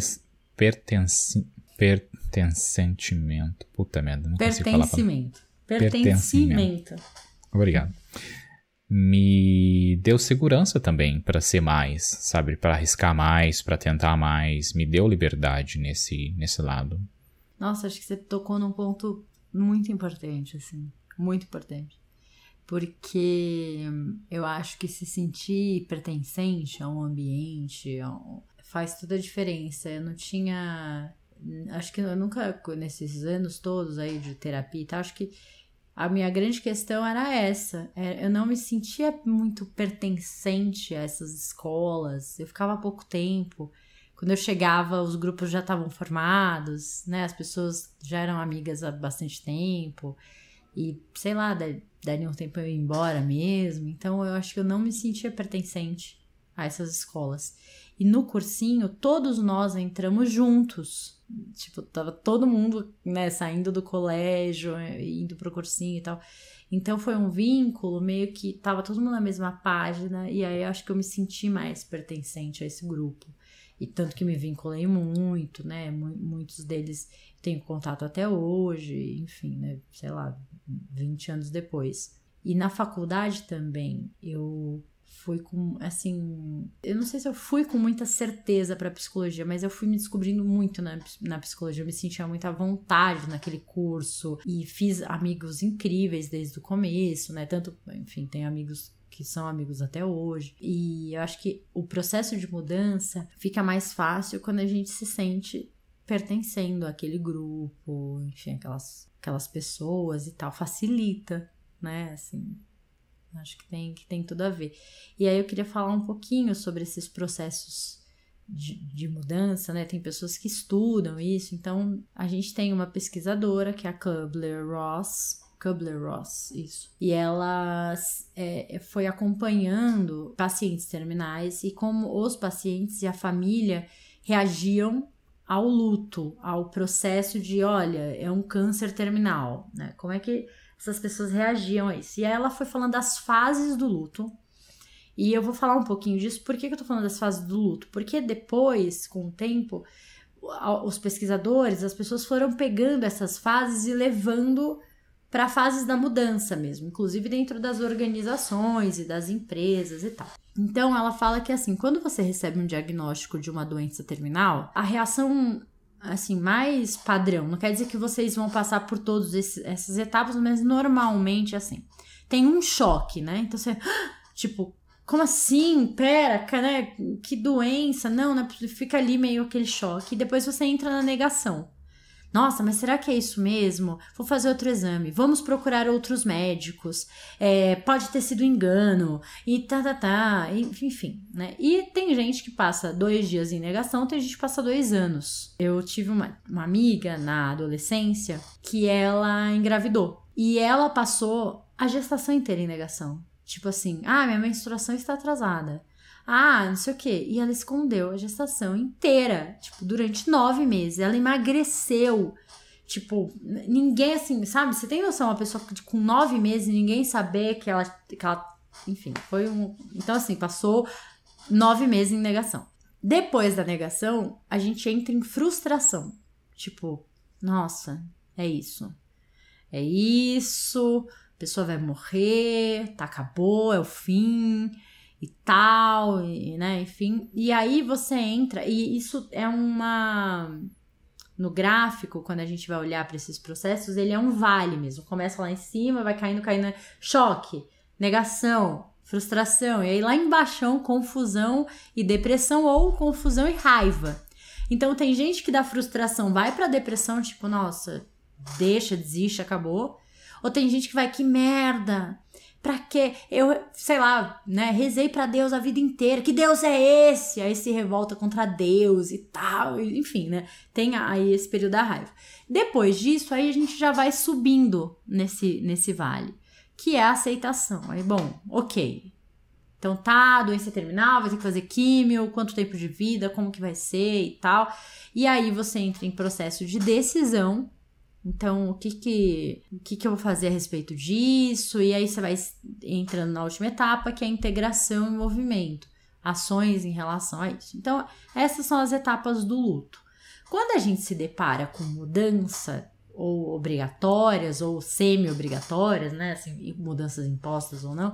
A: pertence... Pertencentimento. Puta merda, não consigo falar.
B: Pertencimento. Pertencimento.
A: Obrigado. Me deu segurança também para ser mais, sabe, para arriscar mais, para tentar mais, me deu liberdade nesse nesse lado.
B: Nossa, acho que você tocou num ponto muito importante, assim, muito importante. Porque eu acho que se sentir pertencente a um ambiente faz toda a diferença. Eu não tinha. Acho que eu nunca, nesses anos todos aí de terapia tal, acho que a minha grande questão era essa. É, Eu não me sentia muito pertencente a essas escolas. Eu ficava pouco tempo. Quando eu chegava, os grupos já estavam formados, né? As pessoas já eram amigas há bastante tempo. E, sei lá, da- daria um tempo eu ir embora mesmo. Então, eu acho que eu não me sentia pertencente a essas escolas. E no cursinho, todos nós entramos juntos. Tipo, tava todo mundo, né, saindo do colégio, eh, indo pro cursinho e tal. Então foi um vínculo meio que tava todo mundo na mesma página, e aí eu acho que eu me senti mais pertencente a esse grupo. E tanto que me vinculei muito, né? mu- Muitos deles tenho contato até hoje, enfim, né? Sei lá, 20 anos depois. E na faculdade também, eu fui com, assim, eu não sei se eu fui com muita certeza para psicologia, mas eu fui me descobrindo muito na, na psicologia, eu me sentia muita vontade naquele curso e fiz amigos incríveis desde o começo, né? Tanto, enfim, tenho amigos que são amigos até hoje. E eu acho que o processo de mudança fica mais fácil quando a gente se sente pertencendo àquele grupo, enfim, aquelas, aquelas pessoas e tal, facilita, né? Assim, acho que tem, que tem tudo a ver. E aí eu queria falar um pouquinho sobre esses processos de, de mudança, né? Tem pessoas que estudam isso, então a gente tem uma pesquisadora que é a Kubler-Ross, Kubler-Ross, isso. E ela é, foi acompanhando pacientes terminais e como os pacientes e a família reagiam ao luto, ao processo de, olha, é um câncer terminal, né? Como é que essas pessoas reagiam a isso? E aí ela foi falando das fases do luto. E eu vou falar um pouquinho disso. Por que, que eu tô falando das fases do luto? Porque depois, com o tempo, os pesquisadores, as pessoas foram pegando essas fases e levando para fases da mudança mesmo, inclusive dentro das organizações e das empresas e tal. Então ela fala que assim, quando você recebe um diagnóstico de uma doença terminal, a reação assim mais padrão, não quer dizer que vocês vão passar por todas essas etapas, mas normalmente assim, tem um choque, né? Então você, [gasps] tipo, como assim? Pera, né? Que doença? Não, não, fica ali meio aquele choque. E depois você entra na negação. Nossa, mas será que é isso mesmo? Vou fazer outro exame. Vamos procurar outros médicos. É, pode ter sido engano. E tá, tá, tá. Enfim, né? E tem gente que passa dois dias em negação, tem gente que passa dois anos. Eu tive uma, uma amiga na adolescência que ela engravidou. E ela passou a gestação inteira em negação. Tipo assim, ah, minha menstruação está atrasada. Ah, não sei o quê. E ela escondeu a gestação inteira, tipo, durante nove meses. Ela emagreceu. Tipo, ninguém assim, sabe? Você tem noção, uma pessoa com nove meses, ninguém saber que ela, que ela. Enfim, foi um. Então, assim, passou nove meses em negação. Depois da negação, a gente entra em frustração. Tipo, nossa, é isso. É isso, a pessoa vai morrer, tá, acabou, é o fim e tal, e, né, enfim. E aí você entra, e isso é uma. No gráfico, quando a gente vai olhar para esses processos, ele é um vale mesmo. Começa lá em cima, vai caindo, caindo. Choque, negação, frustração. E aí lá embaixo, confusão e depressão, ou confusão e raiva. Então tem gente que da frustração vai pra depressão, tipo, nossa, deixa, desiste, acabou. Ou tem gente que vai, que merda, Pra quê? Eu, sei lá, né? Rezei para Deus a vida inteira. Que Deus é esse? Aí se revolta contra Deus e tal. Enfim, né? Tem aí esse período da raiva. Depois disso, aí a gente já vai subindo nesse, nesse vale, que é a aceitação. Aí, bom, ok. Então tá, doença terminal, vai ter que fazer químio, quanto tempo de vida, como que vai ser e tal. E aí você entra em processo de decisão então, o que que, o que que eu vou fazer a respeito disso? E aí você vai entrando na última etapa, que é a integração e movimento, ações em relação a isso. Então, essas são as etapas do luto. Quando a gente se depara com mudança ou obrigatórias ou semi-obrigatórias, né, assim, mudanças impostas ou não,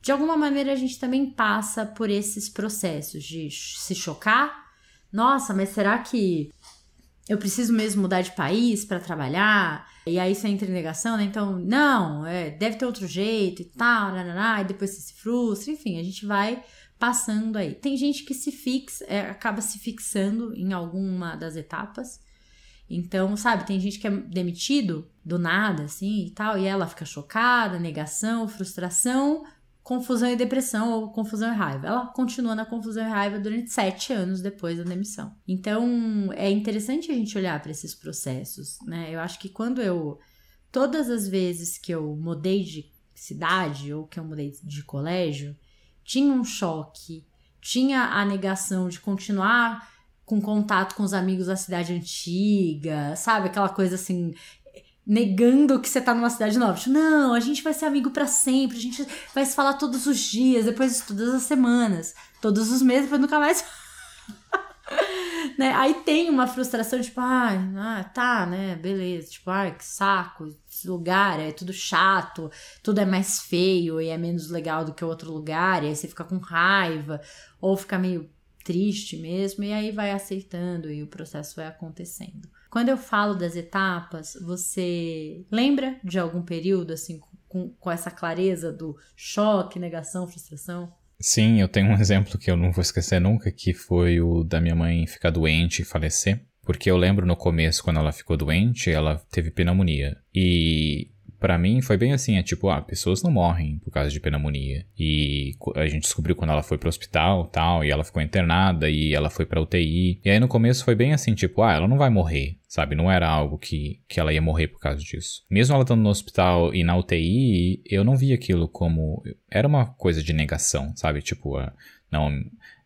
B: de alguma maneira a gente também passa por esses processos de se chocar. Nossa, mas será que eu preciso mesmo mudar de país para trabalhar? E aí você entra em negação, né? Então, não, é, deve ter outro jeito e tal, e depois você se frustra, enfim, a gente vai passando aí. Tem gente que se fixa, é, acaba se fixando em alguma das etapas. Então, sabe, tem gente que é demitido do nada, assim, e tal, e ela fica chocada, negação, frustração, confusão e depressão, ou confusão e raiva. Ela continua na confusão e raiva durante sete anos depois da demissão. Então, é interessante a gente olhar para esses processos, né? Eu acho que quando eu. Todas as vezes que eu mudei de cidade ou que eu mudei de colégio, tinha um choque, tinha a negação de continuar com contato com os amigos da cidade antiga, sabe? Aquela coisa assim, negando que você tá numa cidade nova. Tipo, não, a gente vai ser amigo para sempre, a gente vai se falar todos os dias, depois todas as semanas, todos os meses, depois nunca mais. [laughs] né? Aí tem uma frustração, tipo, ah, tá, né, beleza, tipo, ai, que saco, esse lugar é tudo chato, tudo é mais feio e é menos legal do que o outro lugar, e aí você fica com raiva, ou fica meio triste mesmo, e aí vai aceitando e o processo vai acontecendo. Quando eu falo das etapas, você lembra de algum período, assim, com, com essa clareza do choque, negação, frustração?
A: Sim, eu tenho um exemplo que eu não vou esquecer nunca, que foi o da minha mãe ficar doente e falecer. Porque eu lembro no começo, quando ela ficou doente, ela teve pneumonia. E para mim foi bem assim, é tipo, ah, pessoas não morrem por causa de pneumonia. E a gente descobriu quando ela foi pro hospital, tal, e ela ficou internada e ela foi pra UTI. E aí no começo foi bem assim, tipo, ah, ela não vai morrer, sabe? Não era algo que, que ela ia morrer por causa disso. Mesmo ela estando no hospital e na UTI, eu não vi aquilo como era uma coisa de negação, sabe? Tipo, ah, não,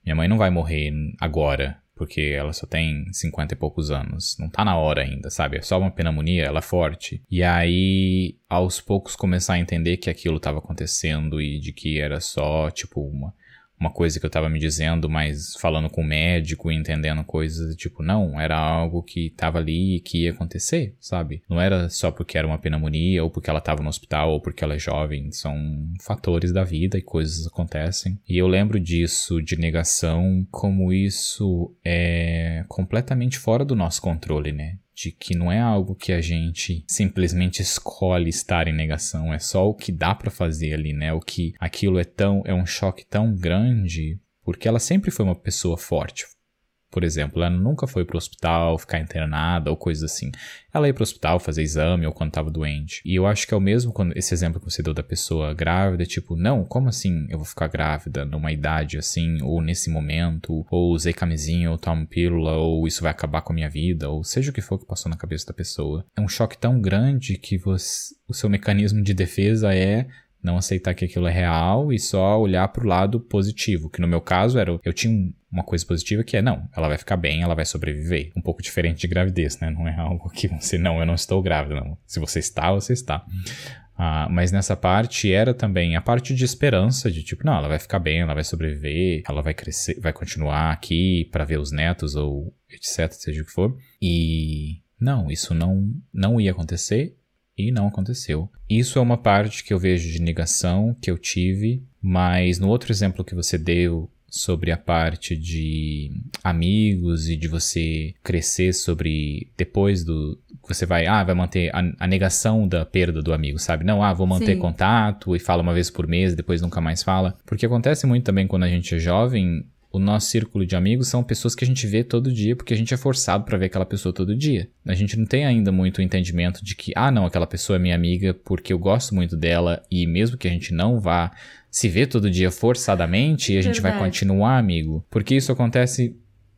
A: minha mãe não vai morrer agora, porque ela só tem 50 e poucos anos. Não tá na hora ainda, sabe? É só uma pneumonia, ela é forte. E aí, aos poucos, começar a entender que aquilo estava acontecendo e de que era só, tipo, uma uma coisa que eu tava me dizendo, mas falando com o médico entendendo coisas, tipo, não, era algo que tava ali e que ia acontecer, sabe? Não era só porque era uma pneumonia, ou porque ela tava no hospital, ou porque ela é jovem, são fatores da vida e coisas acontecem. E eu lembro disso, de negação, como isso é completamente fora do nosso controle, né? De que não é algo que a gente simplesmente escolhe estar em negação, é só o que dá para fazer ali, né? O que aquilo é tão é um choque tão grande, porque ela sempre foi uma pessoa forte, por exemplo, ela nunca foi pro hospital ficar internada ou coisa assim. Ela ia pro hospital fazer exame ou quando tava doente. E eu acho que é o mesmo quando esse exemplo que você deu da pessoa grávida, tipo, não, como assim eu vou ficar grávida numa idade assim, ou nesse momento, ou usei camisinha, ou tomo pílula, ou isso vai acabar com a minha vida, ou seja o que for que passou na cabeça da pessoa. É um choque tão grande que você, o seu mecanismo de defesa é não aceitar que aquilo é real e só olhar para o lado positivo, que no meu caso era eu tinha uma coisa positiva que é não, ela vai ficar bem, ela vai sobreviver. Um pouco diferente de gravidez, né? Não é algo que você não, eu não estou grávida, não. Se você está, você está. Ah, mas nessa parte era também a parte de esperança, de tipo, não, ela vai ficar bem, ela vai sobreviver, ela vai crescer, vai continuar aqui para ver os netos ou etc, seja o que for. E não, isso não não ia acontecer e não aconteceu. Isso é uma parte que eu vejo de negação que eu tive, mas no outro exemplo que você deu sobre a parte de amigos e de você crescer sobre depois do você vai ah vai manter a, a negação da perda do amigo sabe não ah vou manter Sim. contato e fala uma vez por mês depois nunca mais fala porque acontece muito também quando a gente é jovem o nosso círculo de amigos são pessoas que a gente vê todo dia porque a gente é forçado para ver aquela pessoa todo dia. A gente não tem ainda muito o entendimento de que, ah, não, aquela pessoa é minha amiga porque eu gosto muito dela e mesmo que a gente não vá se ver todo dia forçadamente, a gente Verdade. vai continuar amigo. Porque isso acontece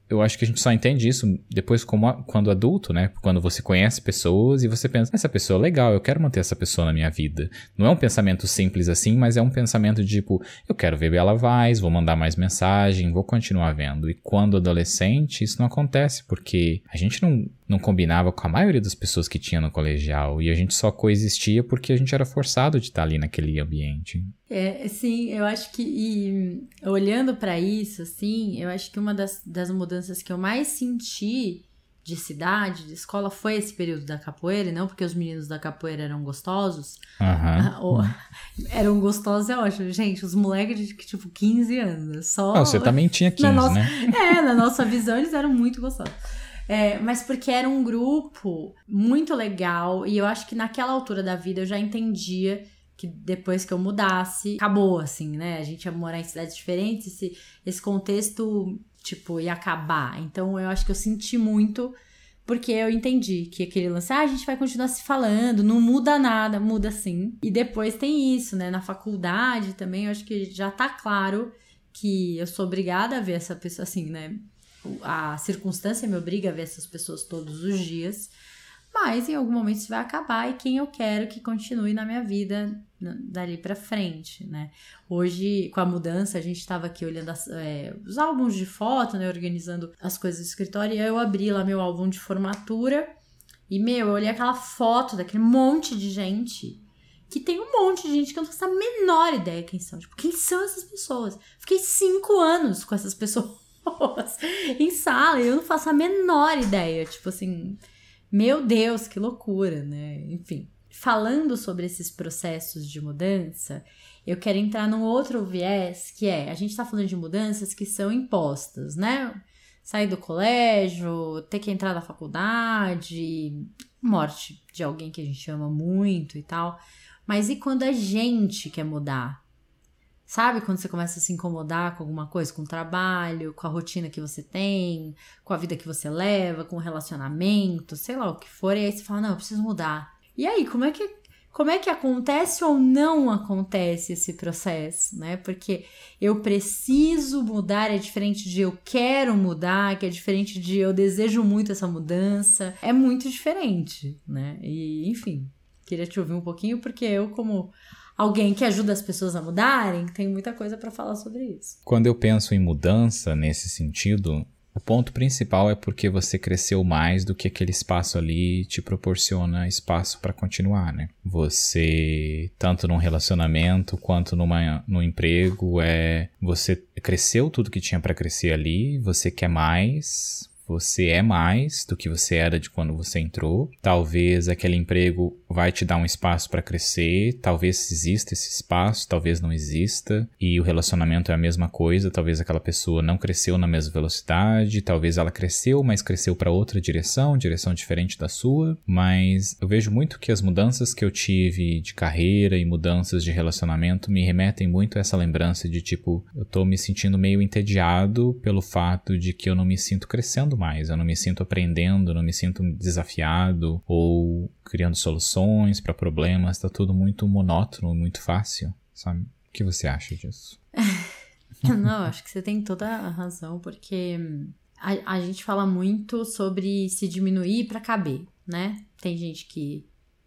A: eu acho que a gente só entende isso depois como a, quando adulto, né? Quando você conhece pessoas e você pensa, essa pessoa é legal, eu quero manter essa pessoa na minha vida. Não é um pensamento simples assim, mas é um pensamento de tipo, eu quero ver ela vai, vou mandar mais mensagem, vou continuar vendo. E quando adolescente, isso não acontece, porque a gente não, não combinava com a maioria das pessoas que tinha no colegial e a gente só coexistia porque a gente era forçado de estar ali naquele ambiente.
B: É, sim, eu acho que e, olhando para isso, assim, eu acho que uma das, das mudanças que eu mais senti de cidade, de escola, foi esse período da capoeira, não porque os meninos da capoeira eram gostosos.
A: Aham.
B: Ou, [laughs] eram gostosos, é ótimo. Gente, os moleques de tipo 15 anos. Só.
A: Ah, você também tinha 15,
B: na nossa,
A: né? [laughs]
B: É, na nossa visão eles eram muito gostosos. É, mas porque era um grupo muito legal e eu acho que naquela altura da vida eu já entendia que depois que eu mudasse, acabou, assim, né? A gente ia morar em cidades diferentes, esse, esse contexto, tipo, ia acabar. Então eu acho que eu senti muito, porque eu entendi que aquele lance, ah, a gente vai continuar se falando, não muda nada, muda sim. E depois tem isso, né? Na faculdade também, eu acho que já tá claro que eu sou obrigada a ver essa pessoa, assim, né? A circunstância me obriga a ver essas pessoas todos os dias. Mas em algum momento isso vai acabar e quem eu quero que continue na minha vida dali para frente, né? Hoje, com a mudança, a gente estava aqui olhando as, é, os álbuns de foto, né? Organizando as coisas do escritório e eu abri lá meu álbum de formatura e, meu, eu olhei aquela foto daquele monte de gente que tem um monte de gente que eu não faço a menor ideia quem são. Tipo, quem são essas pessoas? Fiquei cinco anos com essas pessoas em sala e eu não faço a menor ideia. Tipo assim, meu Deus, que loucura, né? Enfim, falando sobre esses processos de mudança, eu quero entrar num outro viés que é: a gente está falando de mudanças que são impostas, né? Sair do colégio, ter que entrar na faculdade, morte de alguém que a gente ama muito e tal. Mas e quando a gente quer mudar? Sabe quando você começa a se incomodar com alguma coisa, com o trabalho, com a rotina que você tem, com a vida que você leva, com o relacionamento, sei lá o que for, e aí você fala: "Não, eu preciso mudar". E aí, como é que como é que acontece ou não acontece esse processo, né? Porque eu preciso mudar é diferente de eu quero mudar, que é diferente de eu desejo muito essa mudança, é muito diferente, né? E enfim, queria te ouvir um pouquinho porque eu como alguém que ajuda as pessoas a mudarem, tem muita coisa para falar sobre isso.
A: Quando eu penso em mudança nesse sentido, o ponto principal é porque você cresceu mais do que aquele espaço ali te proporciona espaço para continuar, né? Você, tanto num relacionamento quanto numa, no emprego, é você cresceu tudo que tinha para crescer ali, você quer mais, você é mais do que você era de quando você entrou. Talvez aquele emprego vai te dar um espaço para crescer, talvez exista esse espaço, talvez não exista. E o relacionamento é a mesma coisa, talvez aquela pessoa não cresceu na mesma velocidade, talvez ela cresceu, mas cresceu para outra direção, direção diferente da sua. Mas eu vejo muito que as mudanças que eu tive de carreira e mudanças de relacionamento me remetem muito a essa lembrança de tipo, eu tô me sentindo meio entediado pelo fato de que eu não me sinto crescendo mais, eu não me sinto aprendendo, não me sinto desafiado ou criando soluções para problemas, tá tudo muito monótono, muito fácil, sabe? O que você acha disso? [laughs]
B: não, acho que você tem toda a razão, porque a, a gente fala muito sobre se diminuir para caber, né? Tem gente que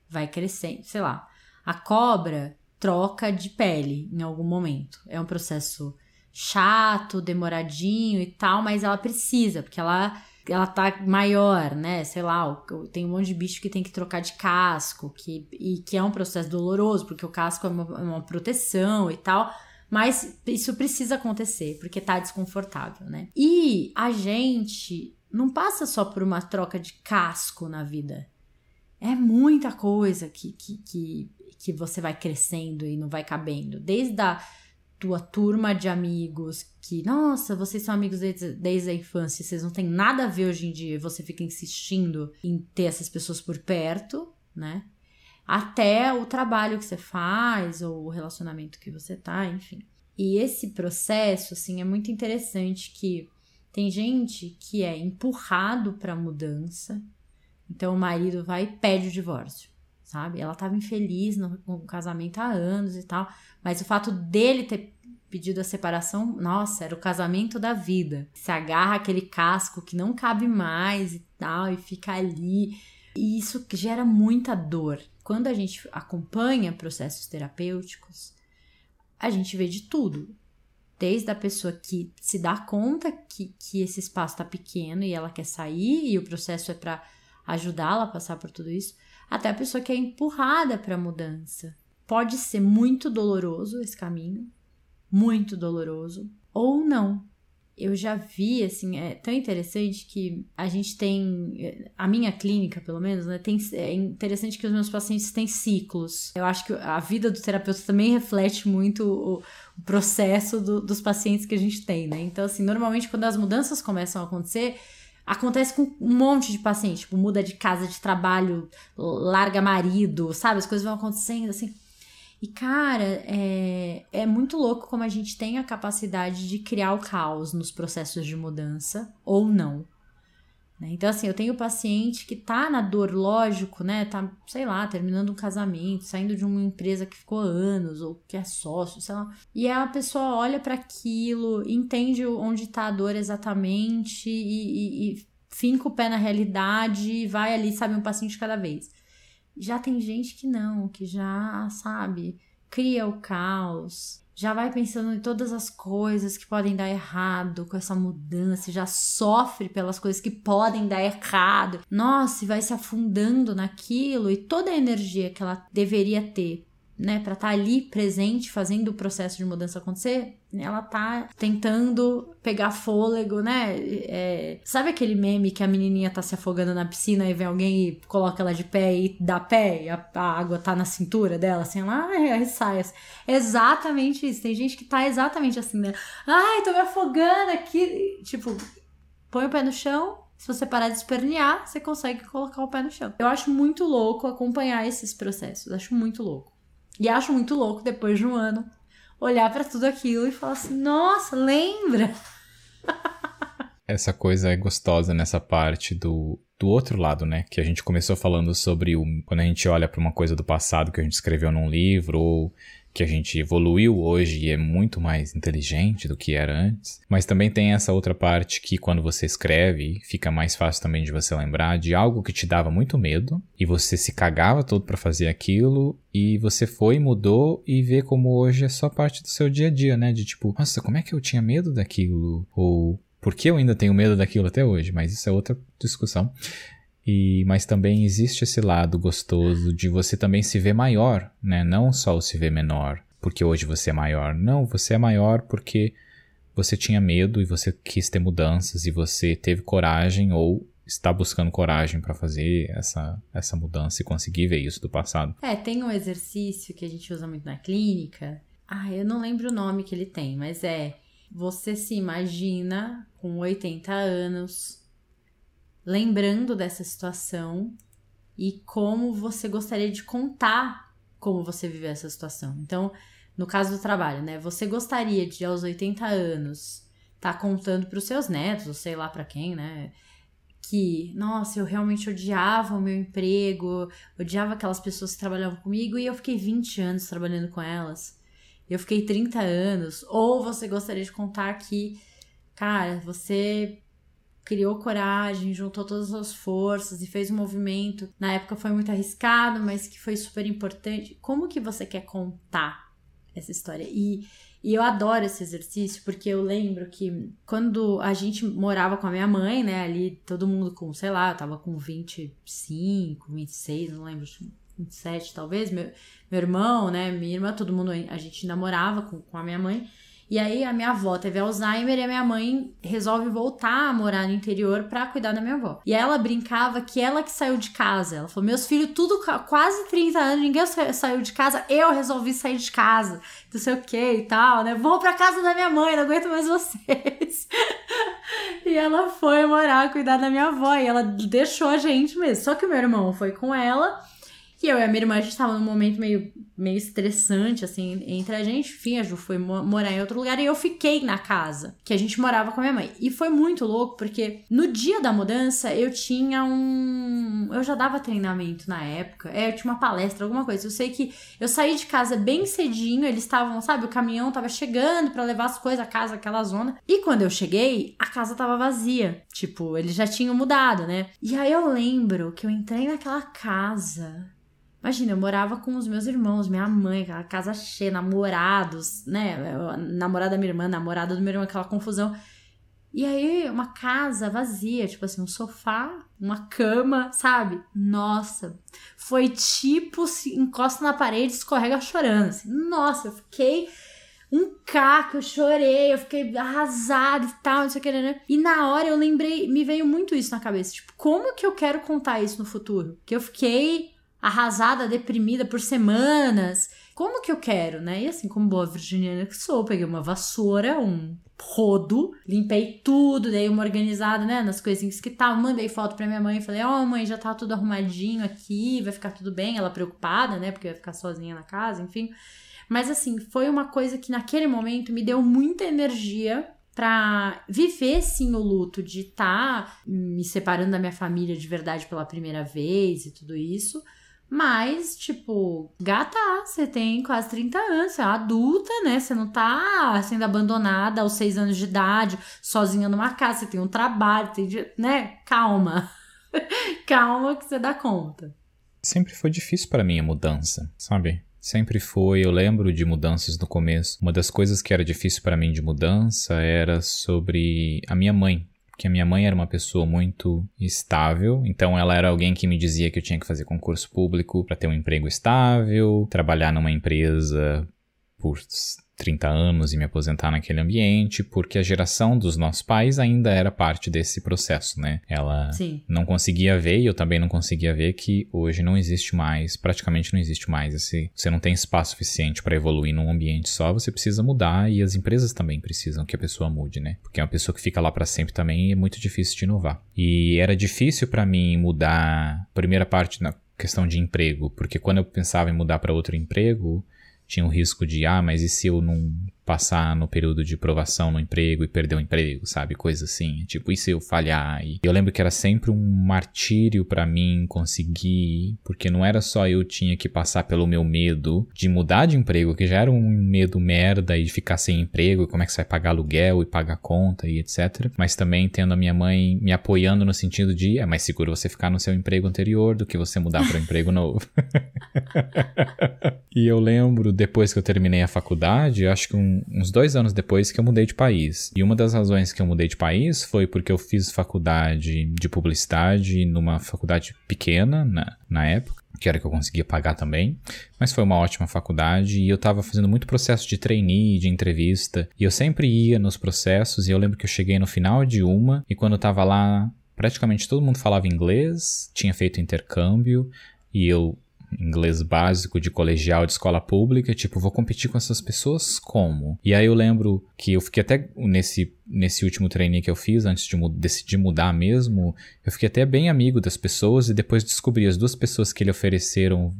B: vai crescendo, sei lá, a cobra troca de pele em algum momento. É um processo chato, demoradinho e tal, mas ela precisa, porque ela ela tá maior, né? Sei lá, tem um monte de bicho que tem que trocar de casco, que, e que é um processo doloroso, porque o casco é uma, é uma proteção e tal. Mas isso precisa acontecer, porque tá desconfortável, né? E a gente não passa só por uma troca de casco na vida. É muita coisa que, que, que, que você vai crescendo e não vai cabendo. Desde a tua turma de amigos que, nossa, vocês são amigos desde, desde a infância, vocês não têm nada a ver hoje em dia, você fica insistindo em ter essas pessoas por perto, né? Até o trabalho que você faz ou o relacionamento que você tá, enfim. E esse processo, assim, é muito interessante que tem gente que é empurrado para mudança. Então o marido vai e pede o divórcio sabe? Ela estava infeliz no, no, casamento há anos e tal, mas o fato dele ter pedido a separação, nossa, era o casamento da vida. Se agarra aquele casco que não cabe mais e tal, e fica ali. E isso gera muita dor. Quando a gente acompanha processos terapêuticos, a gente vê de tudo. Desde a pessoa que se dá conta que, que esse espaço está pequeno e ela quer sair, e o processo é para ajudá-la a passar por tudo isso, até a pessoa que é empurrada para a mudança. Pode ser muito doloroso esse caminho, muito doloroso, ou não. eu já vi, assim, é tão interessante que a gente tem, a minha clínica, pelo menos, né, tem, é interessante que os meus pacientes têm ciclos. Eu acho que a vida do terapeuta também reflete muito o, o processo do, dos pacientes que a gente tem, né? Então, assim, normalmente quando as mudanças começam a acontecer, acontece com um monte de paciente, tipo, muda de casa, de trabalho, larga marido, sabe? As coisas vão acontecendo, assim e, cara, é, é muito louco como a gente tem a capacidade de criar o caos nos processos de mudança ou não. Né? Então, assim, eu tenho paciente que tá na dor, lógico, né? Tá, sei lá, terminando um casamento, saindo de uma empresa que ficou anos, ou que é sócio, sei lá. E a pessoa olha para aquilo, entende onde tá a dor exatamente e, e, e finca o pé na realidade e vai ali, sabe, um passinho de cada vez. Já tem gente que não, que já, sabe, cria o caos, já vai pensando em todas as coisas que podem dar errado com essa mudança, já sofre pelas coisas que podem dar errado. Nossa, e vai se afundando naquilo e toda a energia que ela deveria ter né, para estar tá ali presente, fazendo o processo de mudança acontecer, ela tá tentando pegar fôlego, né? É, sabe aquele meme que a menininha tá se afogando na piscina e vem alguém e coloca ela de pé e dá pé e a, a água tá na cintura dela, assim, ela ai, sai. Assim. Exatamente isso. Tem gente que tá exatamente assim, né? Ai, tô me afogando aqui. Tipo, põe o pé no chão, se você parar de espernear, você consegue colocar o pé no chão. Eu acho muito louco acompanhar esses processos. Acho muito louco. E acho muito louco, depois de um ano, olhar para tudo aquilo e falar assim: nossa, lembra? [laughs]
A: Essa coisa é gostosa nessa parte do, do outro lado, né? Que a gente começou falando sobre o, quando a gente olha para uma coisa do passado que a gente escreveu num livro ou que a gente evoluiu hoje e é muito mais inteligente do que era antes. Mas também tem essa outra parte que quando você escreve, fica mais fácil também de você lembrar de algo que te dava muito medo e você se cagava todo para fazer aquilo e você foi, mudou e vê como hoje é só parte do seu dia a dia, né? De tipo, nossa, como é que eu tinha medo daquilo? Ou por que eu ainda tenho medo daquilo até hoje? Mas isso é outra discussão. E, mas também existe esse lado gostoso de você também se ver maior, né? Não só se ver menor, porque hoje você é maior. Não, você é maior porque você tinha medo e você quis ter mudanças e você teve coragem ou está buscando coragem para fazer essa, essa mudança e conseguir ver isso do passado.
B: É, tem um exercício que a gente usa muito na clínica. Ah, eu não lembro o nome que ele tem, mas é você se imagina com 80 anos lembrando dessa situação e como você gostaria de contar como você viveu essa situação. Então, no caso do trabalho, né? Você gostaria de aos 80 anos estar tá contando para os seus netos, ou sei lá para quem, né? Que, nossa, eu realmente odiava o meu emprego, odiava aquelas pessoas que trabalhavam comigo e eu fiquei 20 anos trabalhando com elas. Eu fiquei 30 anos. Ou você gostaria de contar que, cara, você criou coragem, juntou todas as forças e fez um movimento. Na época foi muito arriscado, mas que foi super importante. Como que você quer contar essa história? E, e eu adoro esse exercício porque eu lembro que quando a gente morava com a minha mãe, né, ali todo mundo com, sei lá, eu tava com 25, 26, não lembro, 27 talvez, meu, meu irmão, né, minha irmã, todo mundo, a gente namorava com, com a minha mãe. E aí a minha avó teve Alzheimer e a minha mãe resolve voltar a morar no interior para cuidar da minha avó. E ela brincava que ela que saiu de casa. Ela falou: "Meus filhos tudo quase 30 anos, ninguém saiu de casa, eu resolvi sair de casa". Não sei o que e tal, né? Vou pra casa da minha mãe, não aguento mais [laughs] vocês. e ela foi morar, cuidar da minha avó. E ela deixou a gente mesmo. Só que o meu irmão foi com ela. E eu e a minha irmã, a gente tava num momento meio, meio estressante, assim, entre a gente. Enfim, a Ju foi morar em outro lugar e eu fiquei na casa que a gente morava com a minha mãe. E foi muito louco, porque no dia da mudança eu tinha um. Eu já dava treinamento na época. É, eu tinha uma palestra, alguma coisa. Eu sei que eu saí de casa bem cedinho, eles estavam, sabe, o caminhão tava chegando para levar as coisas, a casa, aquela zona. E quando eu cheguei, a casa tava vazia. Tipo, eles já tinham mudado, né? E aí eu lembro que eu entrei naquela casa Imagina, eu morava com os meus irmãos, minha mãe, aquela casa cheia, namorados, né? Namorada da minha irmã, namorada do meu irmão, aquela confusão. E aí, uma casa vazia, tipo assim, um sofá, uma cama, sabe? Nossa, foi tipo se encosta na parede escorrega chorando. Assim. Nossa, eu fiquei um caco, eu chorei, eu fiquei arrasada e tal, não sei o que, né? E na hora eu lembrei, me veio muito isso na cabeça, tipo, como que eu quero contar isso no futuro? Que eu fiquei arrasada, deprimida por semanas. Como que eu quero, né? E assim, como boa virginiana que sou, peguei uma vassoura, um rodo, limpei tudo, dei uma organizada, né, nas coisinhas que estavam, mandei foto pra minha mãe, falei, ó, oh, mãe, já tá tudo arrumadinho aqui, vai ficar tudo bem, ela preocupada, né, porque vai ficar sozinha na casa, enfim. Mas assim, foi uma coisa que naquele momento me deu muita energia para viver sim o luto de estar tá me separando da minha família de verdade pela primeira vez e tudo isso. Mas, tipo, gata, você tem quase 30 anos, você é adulta, né? Você não tá sendo abandonada aos 6 anos de idade, sozinha numa casa, você tem um trabalho, tem, né? Calma. [laughs] Calma que você dá conta.
A: Sempre foi difícil para mim a mudança, sabe? Sempre foi, eu lembro de mudanças no começo. Uma das coisas que era difícil para mim de mudança era sobre a minha mãe. Porque a minha mãe era uma pessoa muito estável, então ela era alguém que me dizia que eu tinha que fazer concurso público para ter um emprego estável, trabalhar numa empresa por 30 anos e me aposentar naquele ambiente, porque a geração dos nossos pais ainda era parte desse processo, né? Ela Sim. não conseguia ver, e eu também não conseguia ver, que hoje não existe mais, praticamente não existe mais esse. Você não tem espaço suficiente para evoluir num ambiente só, você precisa mudar e as empresas também precisam que a pessoa mude, né? Porque é uma pessoa que fica lá para sempre também é muito difícil de inovar. E era difícil para mim mudar, primeira parte na questão de emprego, porque quando eu pensava em mudar para outro emprego, tinha o risco de, ah, mas e se eu não passar no período de provação no emprego e perder o emprego, sabe? Coisa assim. Tipo, e se eu falhar? E eu lembro que era sempre um martírio para mim conseguir, porque não era só eu tinha que passar pelo meu medo de mudar de emprego, que já era um medo merda e de ficar sem emprego, e como é que você vai pagar aluguel e pagar conta e etc. Mas também tendo a minha mãe me apoiando no sentido de é mais seguro você ficar no seu emprego anterior do que você mudar para um emprego novo. [laughs] e eu lembro, depois que eu terminei a faculdade, acho que um uns dois anos depois que eu mudei de país. E uma das razões que eu mudei de país foi porque eu fiz faculdade de publicidade numa faculdade pequena na, na época que era que eu conseguia pagar também, mas foi uma ótima faculdade e eu estava fazendo muito processo de trainee, de entrevista, e eu sempre ia nos processos e eu lembro que eu cheguei no final de uma e quando eu estava lá, praticamente todo mundo falava inglês, tinha feito intercâmbio e eu inglês básico de colegial de escola pública, tipo, vou competir com essas pessoas como? E aí eu lembro que eu fiquei até nesse, nesse último training que eu fiz, antes de decidir mudar mesmo, eu fiquei até bem amigo das pessoas e depois descobri as duas pessoas que lhe ofereceram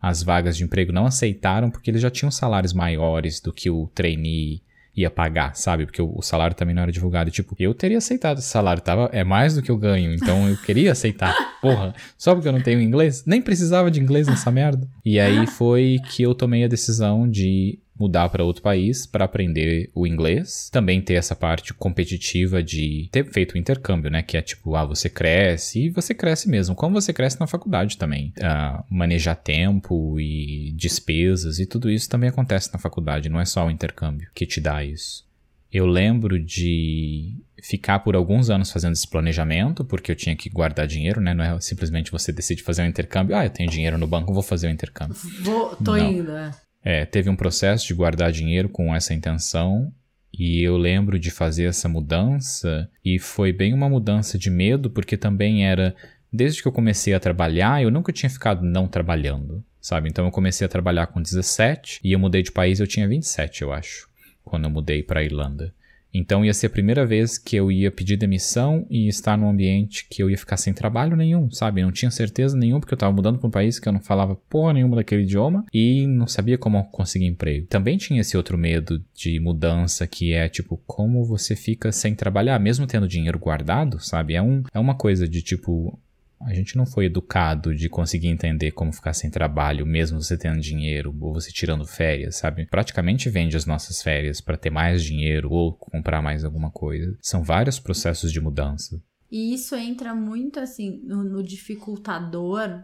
A: as vagas de emprego não aceitaram porque eles já tinham salários maiores do que o trainee ia pagar, sabe? Porque o, salário também não era divulgado. Tipo, eu teria aceitado esse salário, tava, é mais do que eu ganho, então eu queria aceitar. [laughs] Porra, só porque eu não tenho inglês? Nem precisava de inglês nessa merda. E aí foi que eu tomei a decisão de mudar para outro país para aprender o inglês. Também ter essa parte competitiva de ter feito o intercâmbio, né? Que é tipo, ah, você cresce e você cresce mesmo. Como você cresce na faculdade também. Uh, manejar tempo e despesas e tudo isso também acontece na faculdade. Não é só o intercâmbio que te dá isso. Eu lembro de ficar por alguns anos fazendo esse planejamento, porque eu tinha que guardar dinheiro, né? Não é simplesmente você decide fazer um intercâmbio. Ah, eu tenho dinheiro no banco, vou fazer o um intercâmbio.
B: Vou, tô Não. indo, é.
A: É, teve um processo de guardar dinheiro com essa intenção e eu lembro de fazer essa mudança e foi bem uma mudança de medo porque também era desde que eu comecei a trabalhar, eu nunca tinha ficado não trabalhando, sabe? Então eu comecei a trabalhar com 17 e eu mudei de país, eu tinha 27, eu acho, quando eu mudei para Irlanda. Então ia ser a primeira vez que eu ia pedir demissão e estar num ambiente que eu ia ficar sem trabalho nenhum, sabe? não tinha certeza nenhuma porque eu tava mudando para um país que eu não falava porra nenhuma daquele idioma e não sabia como conseguir emprego. Também tinha esse outro medo de mudança que é tipo como você fica sem trabalhar, mesmo tendo dinheiro guardado, sabe? É, um, é uma coisa de tipo a gente não foi educado de conseguir entender como ficar sem trabalho, mesmo você tendo dinheiro ou você tirando férias, sabe? Praticamente vende as nossas férias para ter mais dinheiro ou comprar mais alguma coisa. São vários processos de mudança.
B: E isso entra muito assim no, no dificultador,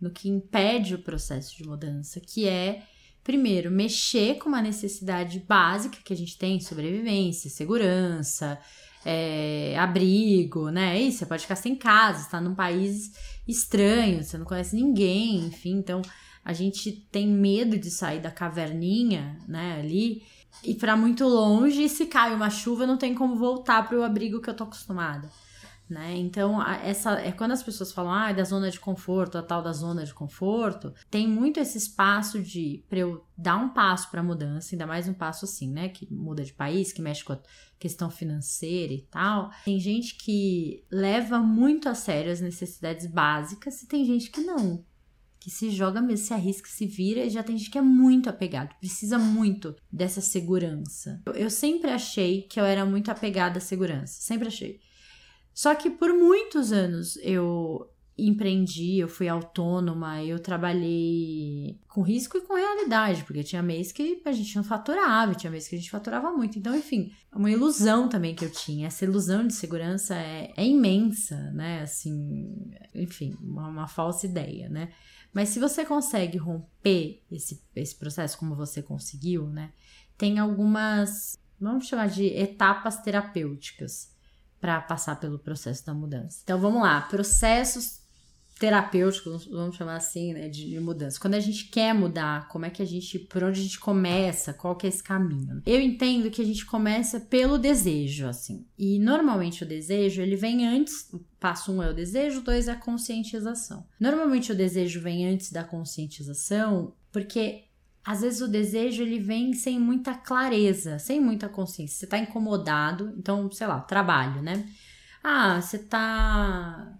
B: no que impede o processo de mudança, que é primeiro, mexer com uma necessidade básica que a gente tem, sobrevivência, segurança, é, abrigo, né? E você pode ficar sem casa, está num país estranho, você não conhece ninguém, enfim, então a gente tem medo de sair da caverninha, né, ali, ir para muito longe e se cai uma chuva não tem como voltar para o abrigo que eu tô acostumada. Né? Então, essa é quando as pessoas falam ah, da zona de conforto, a tal da zona de conforto, tem muito esse espaço de para eu dar um passo para mudança, ainda mais um passo assim, né, que muda de país, que mexe com a questão financeira e tal. Tem gente que leva muito a sério as necessidades básicas e tem gente que não que se joga mesmo, se arrisca, se vira, e já tem gente que é muito apegado, precisa muito dessa segurança. Eu, eu sempre achei que eu era muito apegada à segurança, sempre achei. Só que por muitos anos eu empreendi, eu fui autônoma, eu trabalhei com risco e com realidade, porque tinha mês que a gente não faturava, tinha mês que a gente faturava muito. Então, enfim, uma ilusão também que eu tinha. Essa ilusão de segurança é, é imensa, né? Assim, enfim, uma, uma falsa ideia, né? Mas se você consegue romper esse, esse processo como você conseguiu, né? Tem algumas, vamos chamar de etapas terapêuticas para passar pelo processo da mudança. Então vamos lá, processos terapêuticos, vamos chamar assim, né, de, de, mudança. Quando a gente quer mudar, como é que a gente, por onde a gente começa, qual que é esse caminho? Eu entendo que a gente começa pelo desejo, assim. E normalmente o desejo, ele vem antes, passo um é o desejo, dois é a conscientização. Normalmente o desejo vem antes da conscientização, porque às vezes o desejo ele vem sem muita clareza, sem muita consciência. Você tá incomodado, então, sei lá, trabalho, né? Ah, você tá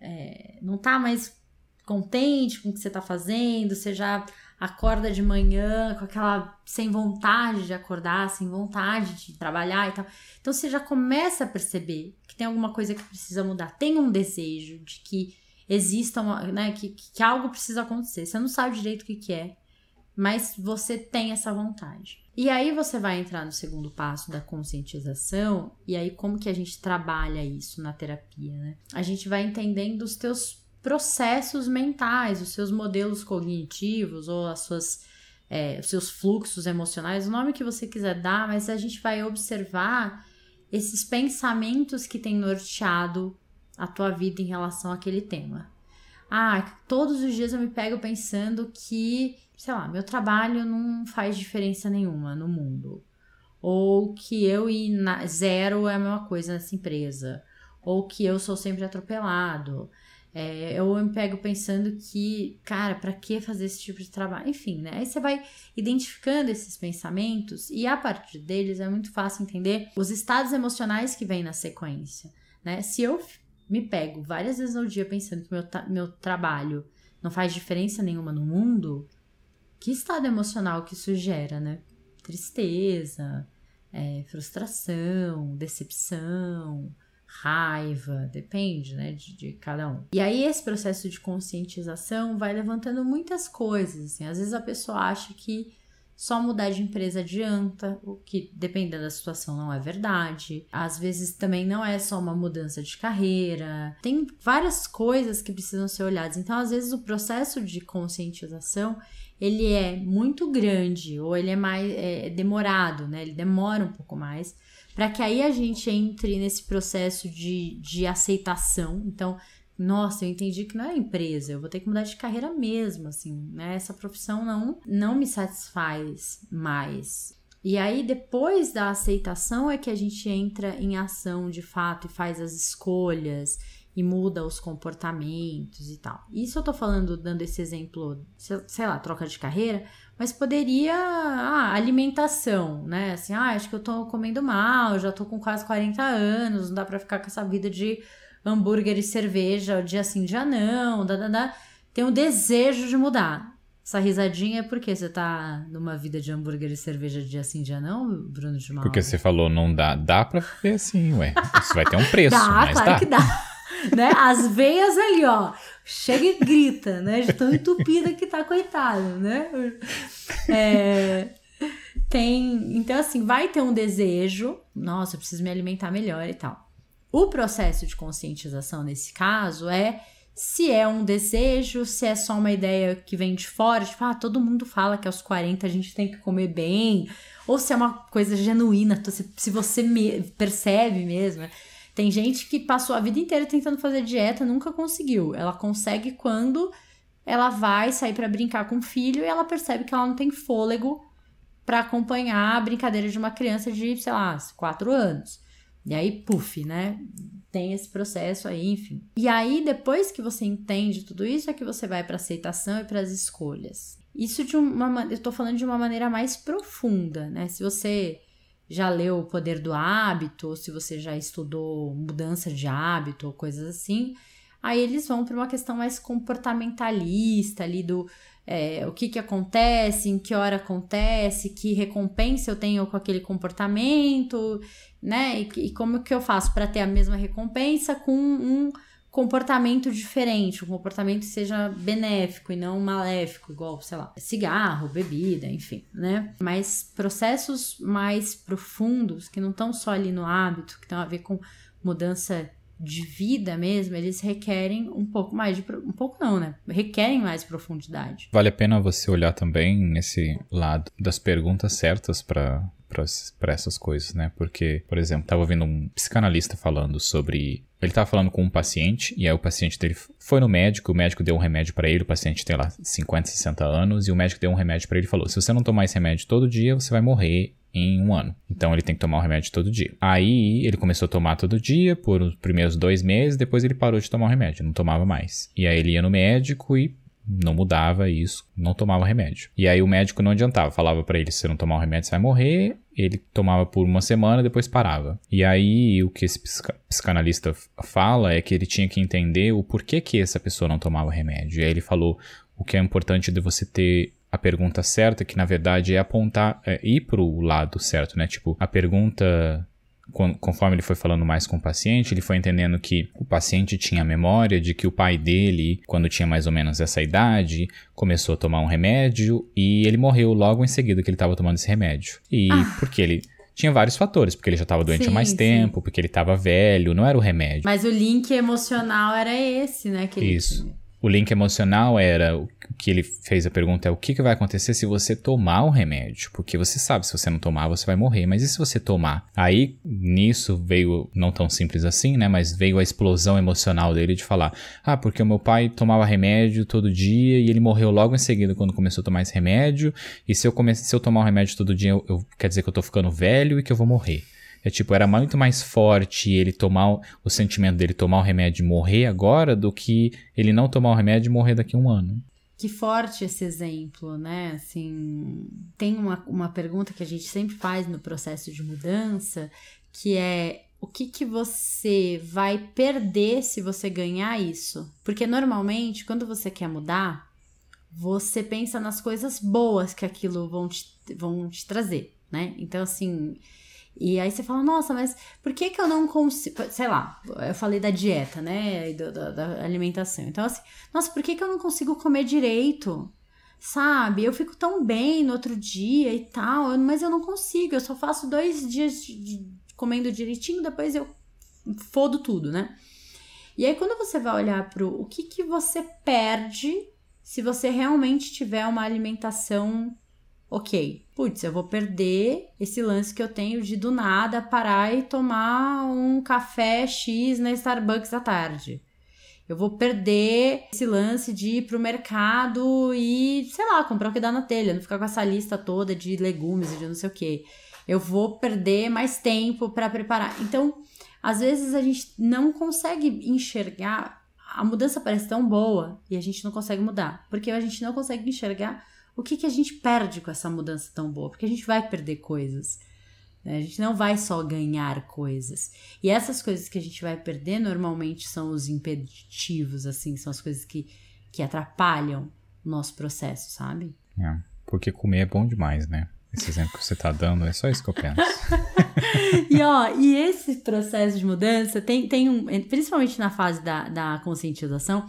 B: é, não tá mais contente com o que você tá fazendo, você já acorda de manhã com aquela sem vontade de acordar, sem vontade de trabalhar e tal. Então você já começa a perceber que tem alguma coisa que precisa mudar, tem um desejo de que exista uma, né, que, que algo precisa acontecer. Você não sabe direito o que, que é, mas você tem essa vontade. E aí você vai entrar no segundo passo da conscientização, e aí como que a gente trabalha isso na terapia, né? A gente vai entendendo os teus processos mentais, os seus modelos cognitivos ou as suas é, os seus fluxos emocionais, o nome que você quiser dar, mas a gente vai observar esses pensamentos que têm norteado a tua vida em relação àquele tema. Ah, todos os dias eu me pego pensando que sei lá, meu trabalho não faz diferença nenhuma no mundo. Ou que eu ir na zero é a mesma coisa nessa empresa. Ou que eu sou sempre atropelado. É, eu me pego pensando que, cara, para que fazer esse tipo de trabalho? Enfim, né? Aí você vai identificando esses pensamentos e a partir deles é muito fácil entender os estados emocionais que vêm na sequência, né? Se eu me pego várias vezes ao dia pensando que meu, meu trabalho não faz diferença nenhuma no mundo, que estado emocional que isso gera, né? Tristeza, é, frustração, decepção, raiva, depende, né, de, de, cada um. E aí esse processo de conscientização vai levantando muitas coisas, assim. Às vezes a pessoa acha que só mudar de empresa adianta, o que dependendo da situação não é verdade. Às vezes também não é só uma mudança de carreira. Tem várias coisas que precisam ser olhadas. Então, às vezes o processo de conscientização, ele é muito grande ou ele é mais é, demorado, né? Ele demora um pouco mais para que aí a gente entre nesse processo de, de aceitação. Então, nossa, eu entendi que não é empresa, eu vou ter que mudar de carreira mesmo, assim, né? Essa profissão não não me satisfaz mais. E aí depois da aceitação é que a gente entra em ação de fato e faz as escolhas e muda os comportamentos e tal. Isso eu tô falando, dando esse exemplo, sei lá, troca de carreira, mas poderia, ah, alimentação, né? Assim, ah, acho que eu tô comendo mal, já tô com quase 40 anos, não dá pra ficar com essa vida de hambúrguer e cerveja, dia sim, dia não, da, da, da. Tem um desejo de mudar. Essa risadinha é porque você tá numa vida de hambúrguer e cerveja dia sim, dia não, Bruno de Mal?
A: Porque você falou não dá, dá pra viver assim, ué. Isso vai ter um preço,
B: dá,
A: mas
B: claro
A: dá.
B: que dá [laughs] né? As veias ali, ó, chega e grita, né? De tão entupida que tá, coitado, né? É, tem, então assim, vai ter um desejo, nossa, eu preciso me alimentar melhor e tal. O processo de conscientização nesse caso é se é um desejo, se é só uma ideia que vem de fora, tipo, ah, todo mundo fala que aos 40 a gente tem que comer bem, ou se é uma coisa genuína, se você percebe mesmo. Tem gente que passou a vida inteira tentando fazer dieta, nunca conseguiu. Ela consegue quando ela vai sair para brincar com o filho e ela percebe que ela não tem fôlego para acompanhar a brincadeira de uma criança de, sei lá, 4 anos. E aí, puf, né? Tem esse processo aí, enfim. E aí, depois que você entende tudo isso, é que você vai para aceitação e para as escolhas. Isso de uma eu tô falando de uma maneira mais profunda, né? Se você já leu O Poder do Hábito, ou se você já estudou mudança de hábito ou coisas assim, aí eles vão para uma questão mais comportamentalista ali do é, o que, que acontece, em que hora acontece, que recompensa eu tenho com aquele comportamento, né? E, e como que eu faço para ter a mesma recompensa com um comportamento diferente, um comportamento que seja benéfico e não maléfico, igual, sei lá, cigarro, bebida, enfim, né? Mas processos mais profundos, que não estão só ali no hábito, que estão a ver com mudança de vida mesmo, eles requerem um pouco mais de. Um pouco não, né? Requerem mais profundidade.
A: Vale a pena você olhar também nesse lado das perguntas certas para para essas coisas, né? Porque, por exemplo, tava ouvindo um psicanalista falando sobre ele tava falando com um paciente e aí o paciente dele foi no médico, o médico deu um remédio para ele, o paciente tem lá 50, 60 anos e o médico deu um remédio para ele e falou: "Se você não tomar esse remédio todo dia, você vai morrer em um ano. Então ele tem que tomar o remédio todo dia. Aí ele começou a tomar todo dia por os primeiros dois meses, depois ele parou de tomar o remédio, não tomava mais. E aí ele ia no médico e não mudava isso, não tomava remédio. E aí o médico não adiantava, falava para ele: se você não tomar o remédio, você vai morrer. Ele tomava por uma semana, depois parava. E aí o que esse psicanalista fala é que ele tinha que entender o porquê que essa pessoa não tomava remédio. E aí ele falou: o que é importante de você ter a pergunta certa, que na verdade é apontar, é ir pro lado certo, né? Tipo, a pergunta conforme ele foi falando mais com o paciente, ele foi entendendo que o paciente tinha memória de que o pai dele, quando tinha mais ou menos essa idade, começou a tomar um remédio e ele morreu logo em seguida que ele estava tomando esse remédio. E ah. porque ele tinha vários fatores, porque ele já estava doente sim, há mais sim. tempo, porque ele estava velho, não era o remédio.
B: Mas o link emocional era esse, né? Que
A: Isso. Tinha. O link emocional era o que ele fez a pergunta é o que, que vai acontecer se você tomar o remédio? Porque você sabe, se você não tomar, você vai morrer. Mas e se você tomar? Aí, nisso veio, não tão simples assim, né? Mas veio a explosão emocional dele de falar: Ah, porque o meu pai tomava remédio todo dia e ele morreu logo em seguida quando começou a tomar esse remédio. E se eu, come... se eu tomar o remédio todo dia, eu, eu... quer dizer que eu tô ficando velho e que eu vou morrer. É tipo, era muito mais forte ele tomar o sentimento dele tomar o remédio e morrer agora do que ele não tomar o remédio e morrer daqui a um ano.
B: Que forte esse exemplo, né? Assim, tem uma, uma pergunta que a gente sempre faz no processo de mudança, que é o que, que você vai perder se você ganhar isso? Porque normalmente, quando você quer mudar, você pensa nas coisas boas que aquilo vão te, vão te trazer, né? Então, assim, e aí você fala, nossa, mas por que que eu não consigo. Sei lá, eu falei da dieta, né? Da, da, da, alimentação. Então, assim, nossa, por que que eu não consigo comer direito? Sabe? Eu fico tão bem no outro dia e tal, mas eu não consigo. Eu só faço dois dias de, de, comendo direitinho, depois eu fodo tudo, né? E aí, quando você vai olhar pro o que que você perde se você realmente tiver uma alimentação ok, putz, eu vou perder esse lance que eu tenho de do nada parar e tomar um café X na Starbucks à tarde. Eu vou perder esse lance de ir pro mercado e, sei lá, comprar o que dá na telha, não ficar com essa lista toda de legumes e de não sei o que. Eu vou perder mais tempo para preparar. Então, às vezes a gente não consegue enxergar. A mudança parece tão boa e a gente não consegue mudar, porque a gente não consegue enxergar o que, que a gente perde com essa mudança tão boa? Porque a gente vai perder coisas. Né? A gente não vai só ganhar coisas. E essas coisas que a gente vai perder normalmente são os impeditivos, assim, são as coisas que, que atrapalham o nosso processo, sabe?
A: É, porque comer é bom demais, né? Esse exemplo que você tá dando, é só isso que eu penso. [laughs]
B: e ó, e esse processo de mudança tem, tem um, principalmente na fase da, da conscientização,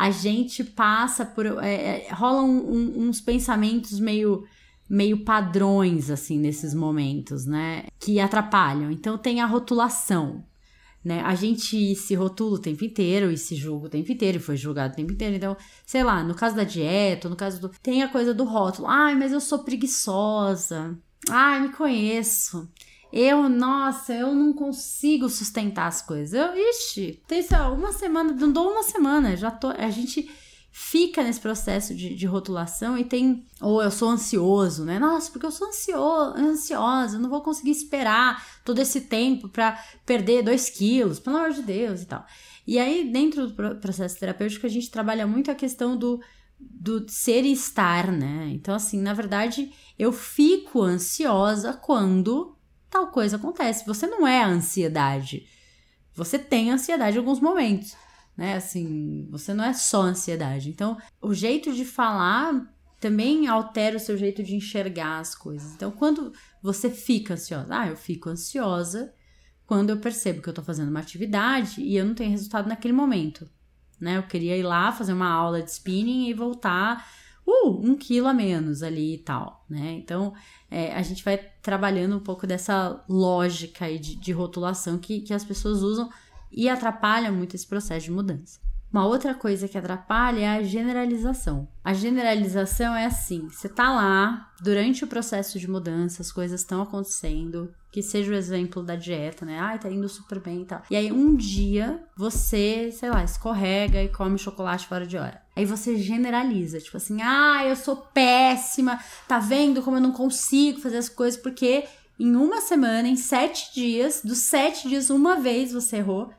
B: a gente passa por. É, é, rolam um, uns pensamentos meio meio padrões assim nesses momentos, né? Que atrapalham. Então tem a rotulação, né? A gente se rotula o tempo inteiro e se julga o tempo inteiro e foi julgado o tempo inteiro. Então, sei lá, no caso da dieta, no caso do tem a coisa do rótulo. Ai, mas eu sou preguiçosa. Ai, me conheço. Eu, nossa, eu não consigo sustentar as coisas. Eu, ixi, tem só uma semana, não dou uma semana, já tô. A gente fica nesse processo de, de, rotulação e tem. Ou eu sou ansioso, né? Nossa, porque eu sou ansio, ansiosa, não vou conseguir esperar todo esse tempo para perder dois quilos, pelo amor de Deus e tal. E aí, dentro do processo terapêutico, a gente trabalha muito a questão do, do ser e estar, né? Então, assim, na verdade, eu fico ansiosa quando tal coisa acontece. Você não é a ansiedade. Você tem ansiedade em alguns momentos né? Assim, você não é só ansiedade. Então, o jeito de falar também altera o seu jeito de enxergar as coisas. Então, quando você fica ansiosa, ah, eu fico ansiosa quando eu percebo que eu tô fazendo uma atividade e eu não tenho resultado naquele momento, né? Eu queria ir lá fazer uma aula de spinning e voltar, uh, um quilo a menos ali e tal, né? Então, é, a gente vai trabalhando um pouco dessa lógica aí de, de rotulação que, que as pessoas usam e atrapalha muito esse processo de mudança. Uma outra coisa que atrapalha é a generalização. A generalização é assim: você tá lá durante o processo de mudança, as coisas estão acontecendo, que seja o exemplo da dieta, né? Ai, tá indo super bem e tal. E aí um dia você, sei lá, escorrega e come chocolate fora de hora. Aí você generaliza, tipo assim: "Ah, eu sou péssima. Tá vendo como eu não consigo fazer as coisas porque em uma semana, em sete dias, dos sete dias, uma vez você errou.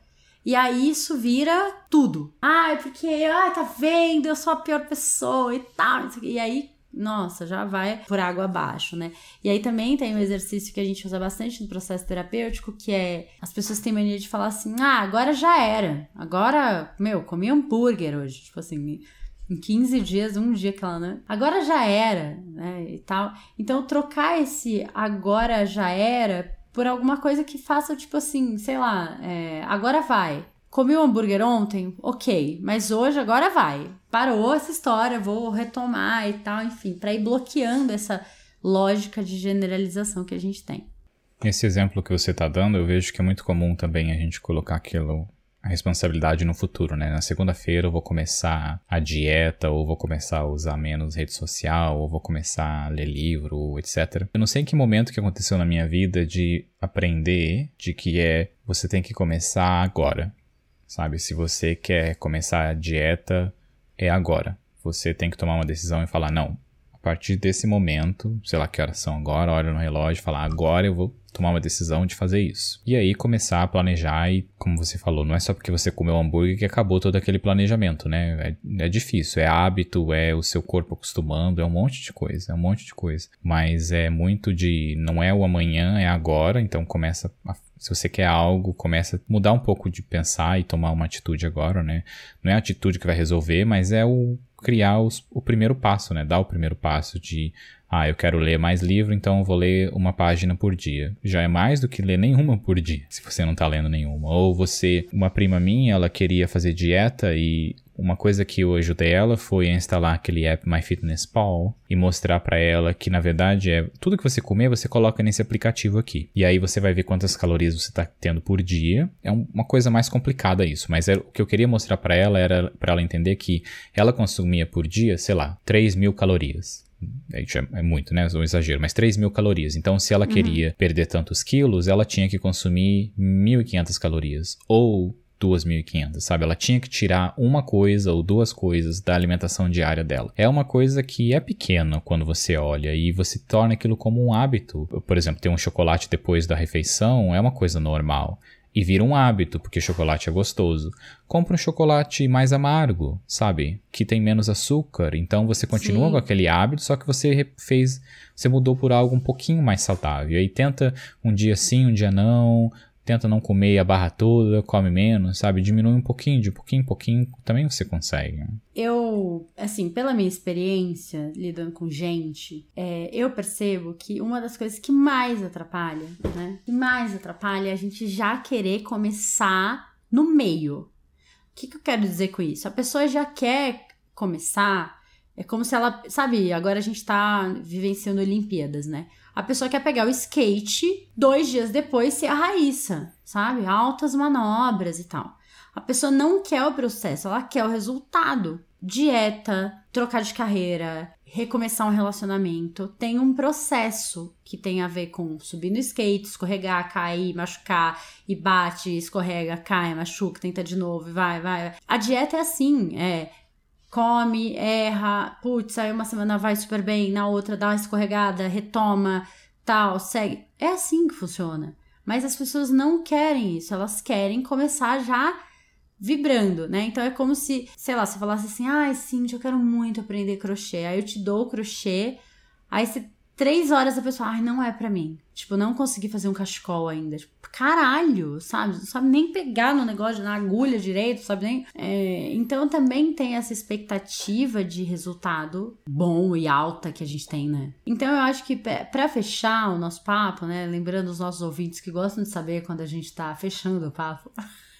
B: E aí isso vira tudo. Ah, é porque, ah, tá vendo, eu sou a pior pessoa e tal. E aí, nossa, já vai por água abaixo, né? E aí também tem um exercício que a gente usa bastante no processo terapêutico, que é as pessoas têm mania de falar assim: ah, agora já era. Agora, meu, comi hambúrguer hoje. Tipo assim, em 15 dias, um dia que ela, né? Agora já era, né? E tal. Então, trocar esse agora já era por alguma coisa que faça, tipo assim, sei lá, é, agora vai. Comi um hambúrguer ontem? Ok, mas hoje agora vai. Parou essa história, vou retomar e tal, enfim, para ir bloqueando essa lógica de generalização que a gente tem.
A: Esse exemplo que você está dando, eu vejo que é muito comum também a gente colocar aquilo a responsabilidade no futuro, né? Na segunda-feira eu vou começar a dieta, ou vou começar a usar menos rede social, ou vou começar a ler livro, etc. Eu não sei em que momento que aconteceu na minha vida de aprender de que é você tem que começar agora, sabe? Se você quer começar a dieta, é agora. Você tem que tomar uma decisão e falar, não, a partir desse momento, sei lá que horas são agora, olha no relógio, falar agora eu vou tomar uma decisão de fazer isso. E aí começar a planejar e, como você falou, não é só porque você comeu hambúrguer que acabou todo aquele planejamento, né? É, é, difícil, é hábito, é o seu corpo acostumando, é um monte de coisa, é um monte de coisa. Mas é muito de, não é o amanhã, é agora, então começa a se você quer algo, começa a mudar um pouco de pensar e tomar uma atitude agora, né? Não é a atitude que vai resolver, mas é o criar os, o primeiro passo, né? Dar o primeiro passo de ah, eu quero ler mais livro, então eu vou ler uma página por dia. Já é mais do que ler nenhuma por dia, se você não tá lendo nenhuma. Ou você, uma prima minha, ela queria fazer dieta e uma coisa que eu ajudei ela foi instalar aquele app MyFitnessPal e mostrar para ela que na verdade é tudo que você comer você coloca nesse aplicativo aqui. E aí você vai ver quantas calorias você está tendo por dia. É uma coisa mais complicada isso, mas era, o que eu queria mostrar para ela era para ela entender que ela consumia por dia, sei lá, 3 mil calorias. É, é muito, né? Um exagero, mas 3 mil calorias. Então, se ela uhum. queria perder tantos quilos, ela tinha que consumir 1.500 calorias. Ou 2.500, sabe? Ela tinha que tirar uma coisa ou duas coisas da alimentação diária dela. É uma coisa que é pequena quando você olha e você torna aquilo como um hábito. Por exemplo, ter um chocolate depois da refeição é uma coisa normal e vira um hábito, porque chocolate é gostoso. Compra um chocolate mais amargo, sabe? Que tem menos açúcar. Então você continua Sim. com aquele hábito, só que você fez, você mudou por algo um pouquinho mais saudável. E aí tenta um dia sim, um dia não, tenta não comer a barra toda, come menos, sabe? Diminui um pouquinho, de pouquinho em pouquinho, também você consegue.
B: Eu, assim, pela minha experiência lidando com gente, é, eu percebo que uma das coisas que mais atrapalha, né? Que mais atrapalha é a gente já querer começar no meio. O que, que eu quero dizer com isso? A pessoa já quer começar, é como se ela, sabe, agora a gente tá vivenciando Olimpíadas, né? A pessoa quer pegar o skate, dois dias depois ser a Raíssa, sabe? Altas manobras e tal. A pessoa não quer o processo, ela quer o resultado. Dieta, trocar de carreira, recomeçar um relacionamento, tem um processo que tem a ver com subir no skate, escorregar, cair, machucar, e bate, escorrega, cai, machuca, tenta de novo, vai, vai. A dieta é assim, é come, erra, putz, aí uma semana vai super bem, na outra dá uma escorregada, retoma, tal, segue. É assim que funciona. Mas as pessoas não querem isso, elas querem começar já vibrando, né? Então é como se, sei lá, você falasse assim: ai, Cintia, eu quero muito aprender crochê. Aí eu te dou o crochê, aí você três horas a pessoa, ai, não é para mim. Tipo, não consegui fazer um cachecol ainda. Tipo, caralho, sabe? Não sabe nem pegar no negócio, na agulha direito, sabe nem. É, então também tem essa expectativa de resultado bom e alta que a gente tem, né? Então eu acho que para fechar o nosso papo, né? Lembrando os nossos ouvintes que gostam de saber quando a gente tá fechando o papo.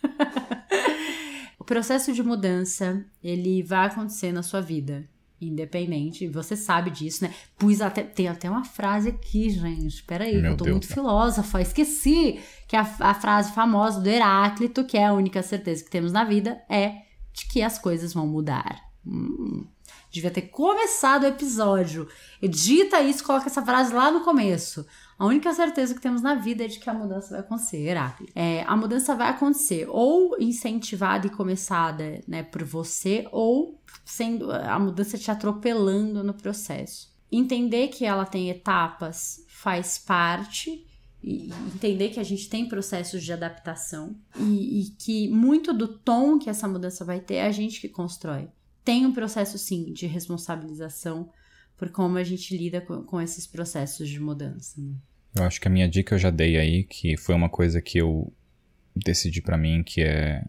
B: [laughs] o processo de mudança, ele vai acontecer na sua vida independente, você sabe disso, né? Pus até, tem até uma frase aqui, gente. Espera aí, eu tô Deus muito Deus. filósofa. Esqueci que a, a frase famosa do Heráclito, que é a única certeza que temos na vida, é de que as coisas vão mudar. Hum, devia ter começado o episódio. Edita isso, coloca essa frase lá no começo. A única certeza que temos na vida é de que a mudança vai acontecer, Heráclito. É, a mudança vai acontecer ou incentivada e começada né, por você, ou sendo a mudança te atropelando no processo. Entender que ela tem etapas faz parte e entender que a gente tem processos de adaptação e, e, que muito do tom que essa mudança vai ter é a gente que constrói. Tem um processo, sim, de responsabilização por como a gente lida com, com esses processos de mudança. Né?
A: Eu acho que a minha dica eu já dei aí, que foi uma coisa que eu decidi para mim, que é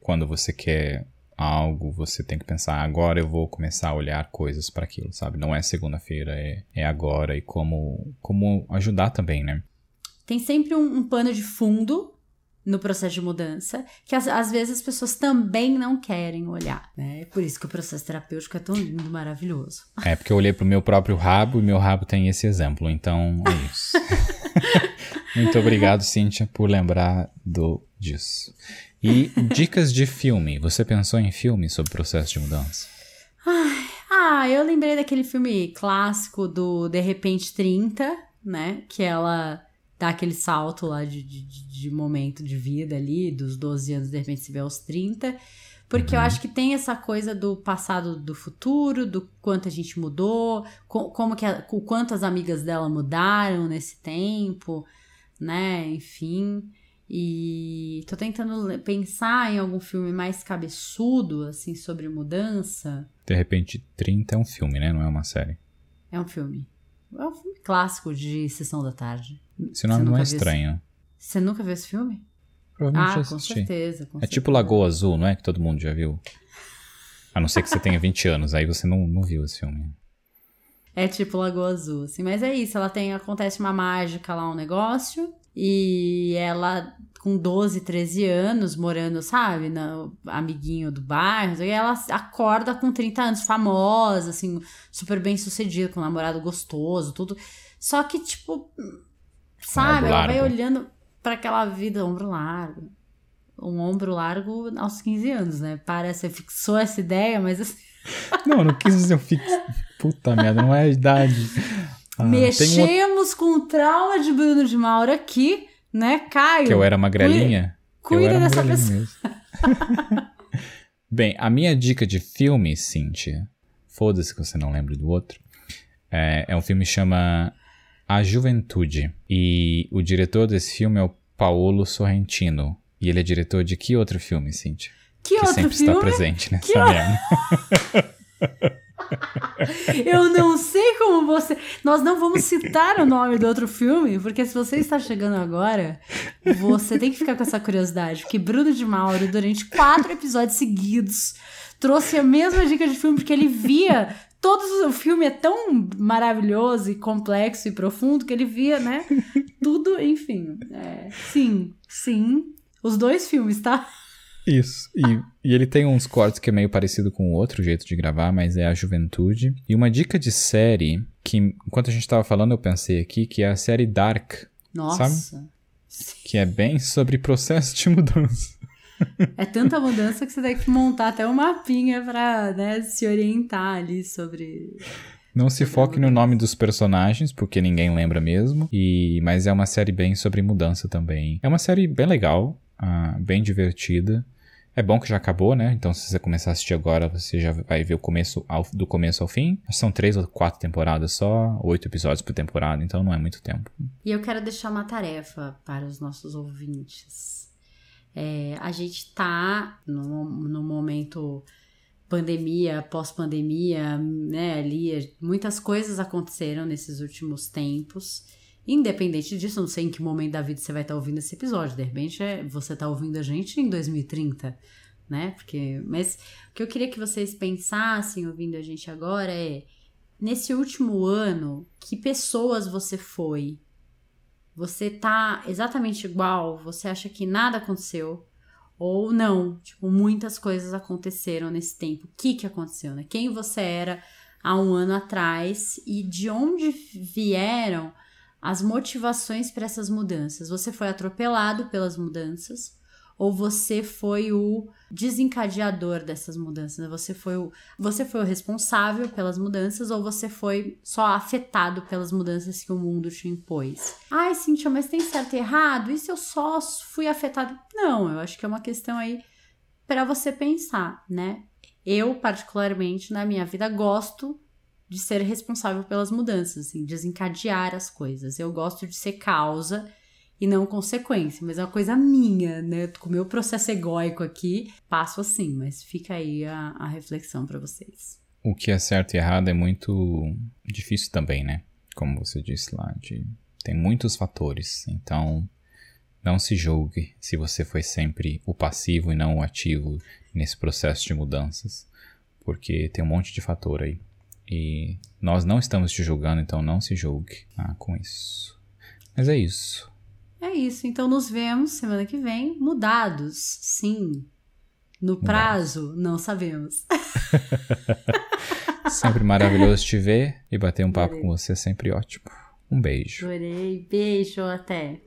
A: quando você quer algo, você tem que pensar, agora eu vou começar a olhar coisas para aquilo, sabe? Não é segunda-feira, é, é agora. E como, como ajudar também, né?
B: Tem sempre um, um pano de fundo no processo de mudança, que às, às, vezes as pessoas também não querem olhar, né? É por isso que o processo terapêutico é tão lindo, maravilhoso.
A: É, porque eu olhei pro meu próprio rabo e meu rabo tem esse exemplo, então é isso. [laughs] Muito obrigado, Cíntia, por lembrar do disso. E dicas de filme. Você pensou em filme sobre processo de mudança?
B: Ai, ah, eu lembrei daquele filme clássico do De Repente 30, né? Que ela dá aquele salto lá de, de, de momento de vida ali, dos 12 anos, de repente se vê aos 30. Porque uhum. eu acho que tem essa coisa do passado do futuro, do quanto a gente mudou, como que a, o quanto as amigas dela mudaram nesse tempo, né? Enfim. E tô tentando pensar em algum filme mais cabeçudo, assim, sobre mudança.
A: De repente, 30 é um filme, né? Não é uma série.
B: É um filme. É um filme clássico de Sessão da Tarde.
A: Esse nome não é estranho. Esse...
B: Você nunca viu esse filme?
A: Provavelmente
B: ah, com certeza, com
A: é
B: certeza.
A: tipo Lagoa Azul, não é? Que todo mundo já viu. A não ser que você tenha 20 [laughs] anos, aí você não, não viu esse filme.
B: É tipo Lagoa Azul, assim. Mas é isso, ela tem... Acontece uma mágica lá, um negócio. E ela, com 12, 13 anos, morando, sabe, no amiguinho do bairro, e ela acorda com 30 anos, famosa, assim, super bem sucedida, com um namorado gostoso, tudo. Só que, tipo, sabe, ela vai olhando para aquela vida ombro largo. Um ombro largo aos 15 anos, né? Parece, você fixou essa ideia, mas assim. [laughs]
A: Não, eu não quis dizer fixo. Puta merda, não é a idade.
B: Ah, Mexemos um... com o trauma de Bruno de Mauro aqui, né, Caio?
A: Que eu era magrelinha?
B: Cuida, cuida dessa pessoa. [laughs]
A: Bem, a minha dica de filme, Cíntia, foda-se que você não lembra do outro, é, é um filme que chama A Juventude. E o diretor desse filme é o Paolo Sorrentino. E ele é diretor de que outro filme, Cíntia?
B: Que, que outro
A: sempre
B: filme?
A: está presente nessa que merda. [laughs]
B: Eu não sei como você. Nós não vamos citar o nome do outro filme, porque se você está chegando agora, você tem que ficar com essa curiosidade. Porque Bruno de Mauro, durante quatro episódios seguidos, trouxe a mesma dica de filme, porque ele via. Todos, o filme é tão maravilhoso e complexo e profundo que ele via, né? [laughs] Tudo, enfim. É, sim, sim. Os dois filmes, tá?
A: Isso. E, e, ele tem uns cortes que é meio parecido com o outro jeito de gravar, mas é a juventude. E uma dica de série que, enquanto a gente tava falando, eu pensei aqui, que é a série Dark.
B: Nossa.
A: Sabe? Que é bem sobre processo de mudança. [laughs]
B: É tanta mudança que você tem que montar até um mapinha pra né, se orientar ali sobre.
A: Não se foque no nome dos personagens, porque ninguém lembra mesmo. E Mas é uma série bem sobre mudança também. É uma série bem legal, uh, bem divertida. É bom que já acabou, né? Então, se você começar a assistir agora, você já vai ver o começo ao, do começo ao fim. São três ou quatro temporadas só, oito episódios por temporada, então não é muito tempo.
B: E eu quero deixar uma tarefa para os nossos ouvintes. É, a gente tá no, no momento pandemia, pós-pandemia, né? Ali, muitas coisas aconteceram nesses últimos tempos. Independente disso, não sei em que momento da vida você vai estar ouvindo esse episódio. De repente, é, você está ouvindo a gente em 2030, né? Porque, mas o que eu queria que vocês pensassem ouvindo a gente agora é: nesse último ano, que pessoas você foi? Você tá exatamente igual? Você acha que nada aconteceu? Ou não? Tipo, muitas coisas aconteceram nesse tempo. O que que aconteceu, né? Quem você era há um ano atrás e de onde vieram as motivações para essas mudanças. Você foi atropelado pelas mudanças ou você foi o desencadeador dessas mudanças? Você foi o, você foi o responsável pelas mudanças ou você foi só afetado pelas mudanças que o mundo te impôs? Ai, Cintia, mas tem certo e errado? E se eu só fui afetado? Não, eu acho que é uma questão aí para você pensar, né? Eu, particularmente, na minha vida, gosto de ser responsável pelas mudanças, assim, desencadear as coisas. Eu gosto de ser causa e não consequência, mas é uma coisa minha, né? Com o meu processo egóico aqui, passo assim, mas fica aí a, a reflexão para vocês.
A: O que é certo e errado é muito difícil também, né? Como você disse lá, de... tem muitos fatores, então não se julgue se você foi sempre o passivo e não o ativo nesse processo de mudanças, porque tem um monte de fator aí. E nós não estamos te julgando, então não se julgue ah, com isso. Mas é isso.
B: É isso. Então nos vemos semana que vem, mudados, sim. No prazo, não sabemos. [laughs]
A: sempre maravilhoso te ver e bater um papo Adorei. com você, sempre ótimo. Um beijo.
B: Adorei. Beijo, até.